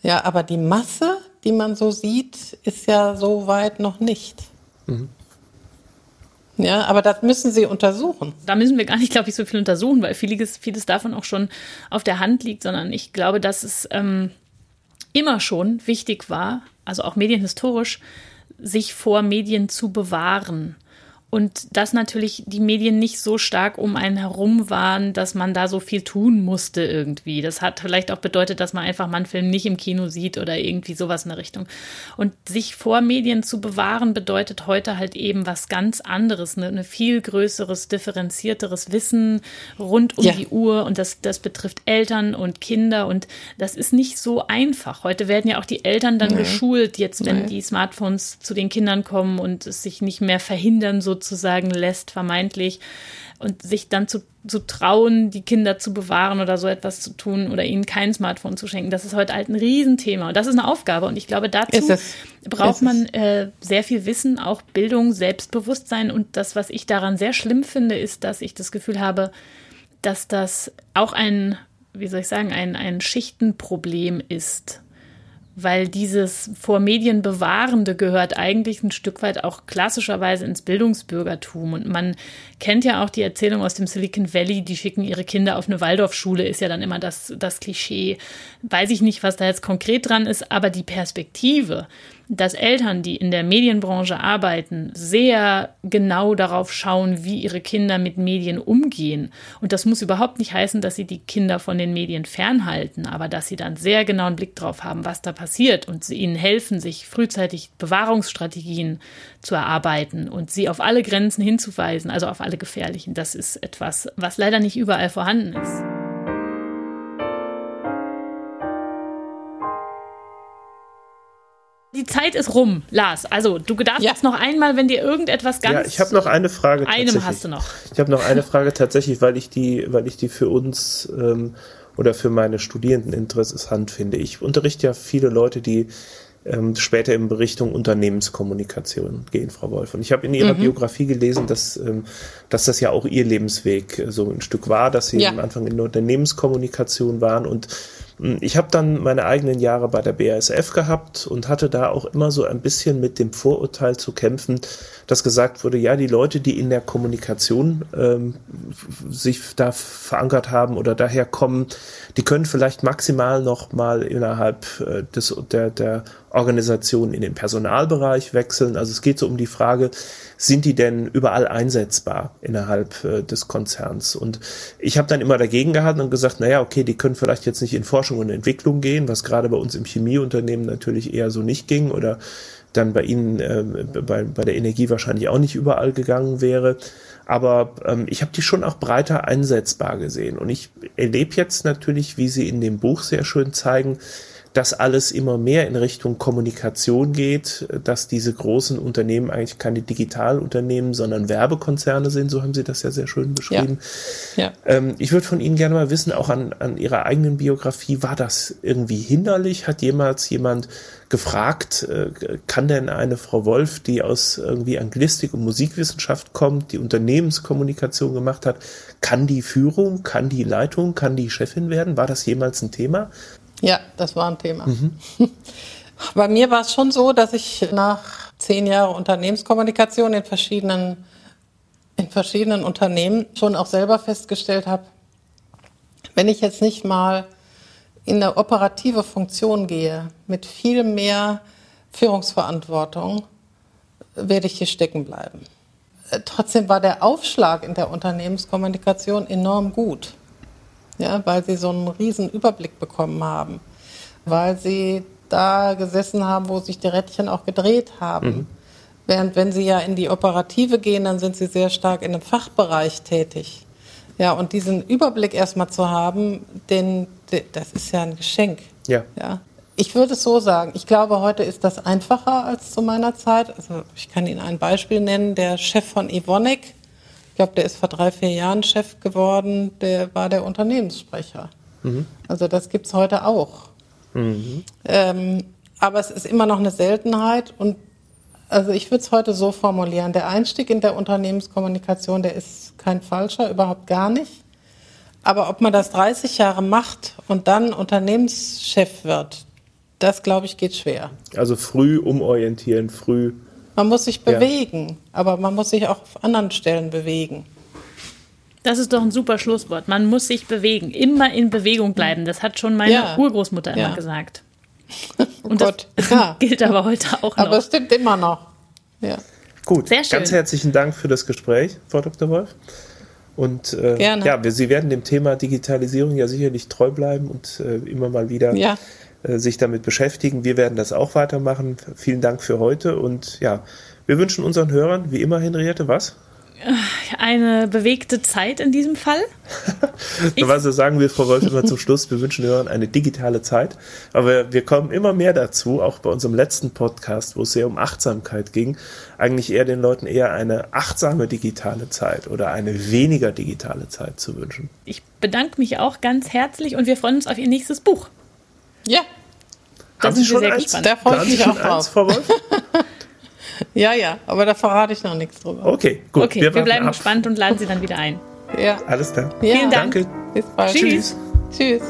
Ja, aber die Masse, die man so sieht, ist ja so weit noch nicht. Mhm. Ja, aber das müssen Sie untersuchen. Da müssen wir gar nicht, glaube ich, so viel untersuchen, weil vieles, vieles davon auch schon auf der Hand liegt, sondern ich glaube, dass es ähm, immer schon wichtig war, also auch medienhistorisch, sich vor Medien zu bewahren und dass natürlich die Medien nicht so stark um einen herum waren, dass man da so viel tun musste irgendwie. Das hat vielleicht auch bedeutet, dass man einfach mal einen Film nicht im Kino sieht oder irgendwie sowas in der Richtung. Und sich vor Medien zu bewahren bedeutet heute halt eben was ganz anderes, ne? ein viel größeres, differenzierteres Wissen rund um ja. die Uhr und das, das betrifft Eltern und Kinder und das ist nicht so einfach. Heute werden ja auch die Eltern dann Nein. geschult, jetzt wenn Nein. die Smartphones zu den Kindern kommen und es sich nicht mehr verhindern, so sozusagen lässt, vermeintlich, und sich dann zu, zu trauen, die Kinder zu bewahren oder so etwas zu tun oder ihnen kein Smartphone zu schenken, das ist heute halt ein Riesenthema. Und das ist eine Aufgabe. Und ich glaube, dazu braucht man äh, sehr viel Wissen, auch Bildung, Selbstbewusstsein. Und das, was ich daran sehr schlimm finde, ist, dass ich das Gefühl habe, dass das auch ein, wie soll ich sagen, ein, ein Schichtenproblem ist weil dieses vor Medien bewahrende gehört eigentlich ein Stück weit auch klassischerweise ins Bildungsbürgertum. Und man kennt ja auch die Erzählung aus dem Silicon Valley, die schicken ihre Kinder auf eine Waldorfschule, ist ja dann immer das, das Klischee. Weiß ich nicht, was da jetzt konkret dran ist, aber die Perspektive, dass Eltern, die in der Medienbranche arbeiten, sehr genau darauf schauen, wie ihre Kinder mit Medien umgehen. Und das muss überhaupt nicht heißen, dass sie die Kinder von den Medien fernhalten, aber dass sie dann sehr genau einen Blick drauf haben, was da passiert und sie ihnen helfen, sich frühzeitig Bewahrungsstrategien zu erarbeiten und sie auf alle Grenzen hinzuweisen, also auf alle gefährlichen. Das ist etwas, was leider nicht überall vorhanden ist. Die Zeit ist rum, Lars. Also, du darfst ja. jetzt noch einmal, wenn dir irgendetwas ganz. Ja, ich habe noch eine Frage. Einem hast du noch. Ich habe noch eine Frage tatsächlich, weil ich die, weil ich die für uns ähm, oder für meine Studierenden interessant finde. Ich unterrichte ja viele Leute, die ähm, später in Richtung Unternehmenskommunikation gehen, Frau Wolf. Und ich habe in Ihrer mhm. Biografie gelesen, dass, ähm, dass das ja auch Ihr Lebensweg so ein Stück war, dass Sie ja. am Anfang in der Unternehmenskommunikation waren und Ich habe dann meine eigenen Jahre bei der BASF gehabt und hatte da auch immer so ein bisschen mit dem Vorurteil zu kämpfen, dass gesagt wurde, ja, die Leute, die in der Kommunikation ähm, sich da verankert haben oder daher kommen, die können vielleicht maximal noch mal innerhalb äh, des, der, der Organisation in den Personalbereich wechseln. Also es geht so um die Frage, sind die denn überall einsetzbar innerhalb äh, des Konzerns? Und ich habe dann immer dagegen gehalten und gesagt, naja, okay, die können vielleicht jetzt nicht in Forschung und Entwicklung gehen, was gerade bei uns im Chemieunternehmen natürlich eher so nicht ging oder dann bei Ihnen äh, bei, bei der Energie wahrscheinlich auch nicht überall gegangen wäre. Aber ähm, ich habe die schon auch breiter einsetzbar gesehen. Und ich erlebe jetzt natürlich, wie Sie in dem Buch sehr schön zeigen, dass alles immer mehr in Richtung Kommunikation geht, dass diese großen Unternehmen eigentlich keine Digitalunternehmen, sondern Werbekonzerne sind, so haben Sie das ja sehr schön beschrieben. Ja. ja. Ähm, ich würde von Ihnen gerne mal wissen, auch an, an Ihrer eigenen Biografie, war das irgendwie hinderlich? Hat jemals jemand gefragt, äh, kann denn eine Frau Wolf, die aus irgendwie Anglistik und Musikwissenschaft kommt, die Unternehmenskommunikation gemacht hat, kann die Führung, kann die Leitung, kann die Chefin werden? War das jemals ein Thema? Ja, das war ein Thema. Mhm. (laughs) Bei mir war es schon so, dass ich nach zehn Jahren Unternehmenskommunikation in verschiedenen, in verschiedenen Unternehmen schon auch selber festgestellt habe, wenn ich jetzt nicht mal in eine operative Funktion gehe, mit viel mehr Führungsverantwortung, werde ich hier stecken bleiben. Trotzdem war der Aufschlag in der Unternehmenskommunikation enorm gut ja, weil sie so einen riesen Überblick bekommen haben, weil sie da gesessen haben, wo sich die Rädchen auch gedreht haben. Mhm. Während wenn sie ja in die Operative gehen, dann sind sie sehr stark in einem Fachbereich tätig. Ja, und diesen Überblick erstmal zu haben, den, das ist ja ein Geschenk. Ja. ja. Ich würde es so sagen, ich glaube, heute ist das einfacher als zu meiner Zeit. Also ich kann Ihnen ein Beispiel nennen. Der Chef von Evonik, glaube, der ist vor drei, vier Jahren Chef geworden, der war der Unternehmenssprecher. Mhm. Also das gibt es heute auch. Mhm. Ähm, aber es ist immer noch eine Seltenheit und also ich würde es heute so formulieren, der Einstieg in der Unternehmenskommunikation, der ist kein falscher, überhaupt gar nicht. Aber ob man das 30 Jahre macht und dann Unternehmenschef wird, das glaube ich geht schwer. Also früh umorientieren, früh man muss sich bewegen, ja. aber man muss sich auch auf anderen Stellen bewegen. Das ist doch ein super Schlusswort. Man muss sich bewegen, immer in Bewegung bleiben. Das hat schon meine ja. Urgroßmutter immer gesagt. (laughs) Und oh das ja. (laughs) gilt aber heute auch noch. Aber es stimmt immer noch. Ja. Gut, Sehr schön. ganz herzlichen Dank für das Gespräch, Frau Dr. Wolf. Und äh, Gerne. ja, wir, Sie werden dem Thema Digitalisierung ja sicherlich treu bleiben und äh, immer mal wieder ja. Sich damit beschäftigen. Wir werden das auch weitermachen. Vielen Dank für heute und ja, wir wünschen unseren Hörern wie immer, Henriette, was? Eine bewegte Zeit in diesem Fall. (laughs) was sagen wir, Frau Wolf, immer zum Schluss, wir wünschen Hörern eine digitale Zeit. Aber wir kommen immer mehr dazu, auch bei unserem letzten Podcast, wo es sehr um Achtsamkeit ging, eigentlich eher den Leuten eher eine achtsame digitale Zeit oder eine weniger digitale Zeit zu wünschen. Ich bedanke mich auch ganz herzlich und wir freuen uns auf Ihr nächstes Buch. Ja. Da Haben Sie schon eins? Gespannt. Da freue ich mich auch drauf. (laughs) ja, ja, aber da verrate ich noch nichts drüber. Okay, gut. Okay, wir, wir bleiben ab. gespannt und laden Sie dann wieder ein. Ja. Alles klar. Ja. Vielen Dank. Danke. Bis bald. Tschüss. Tschüss.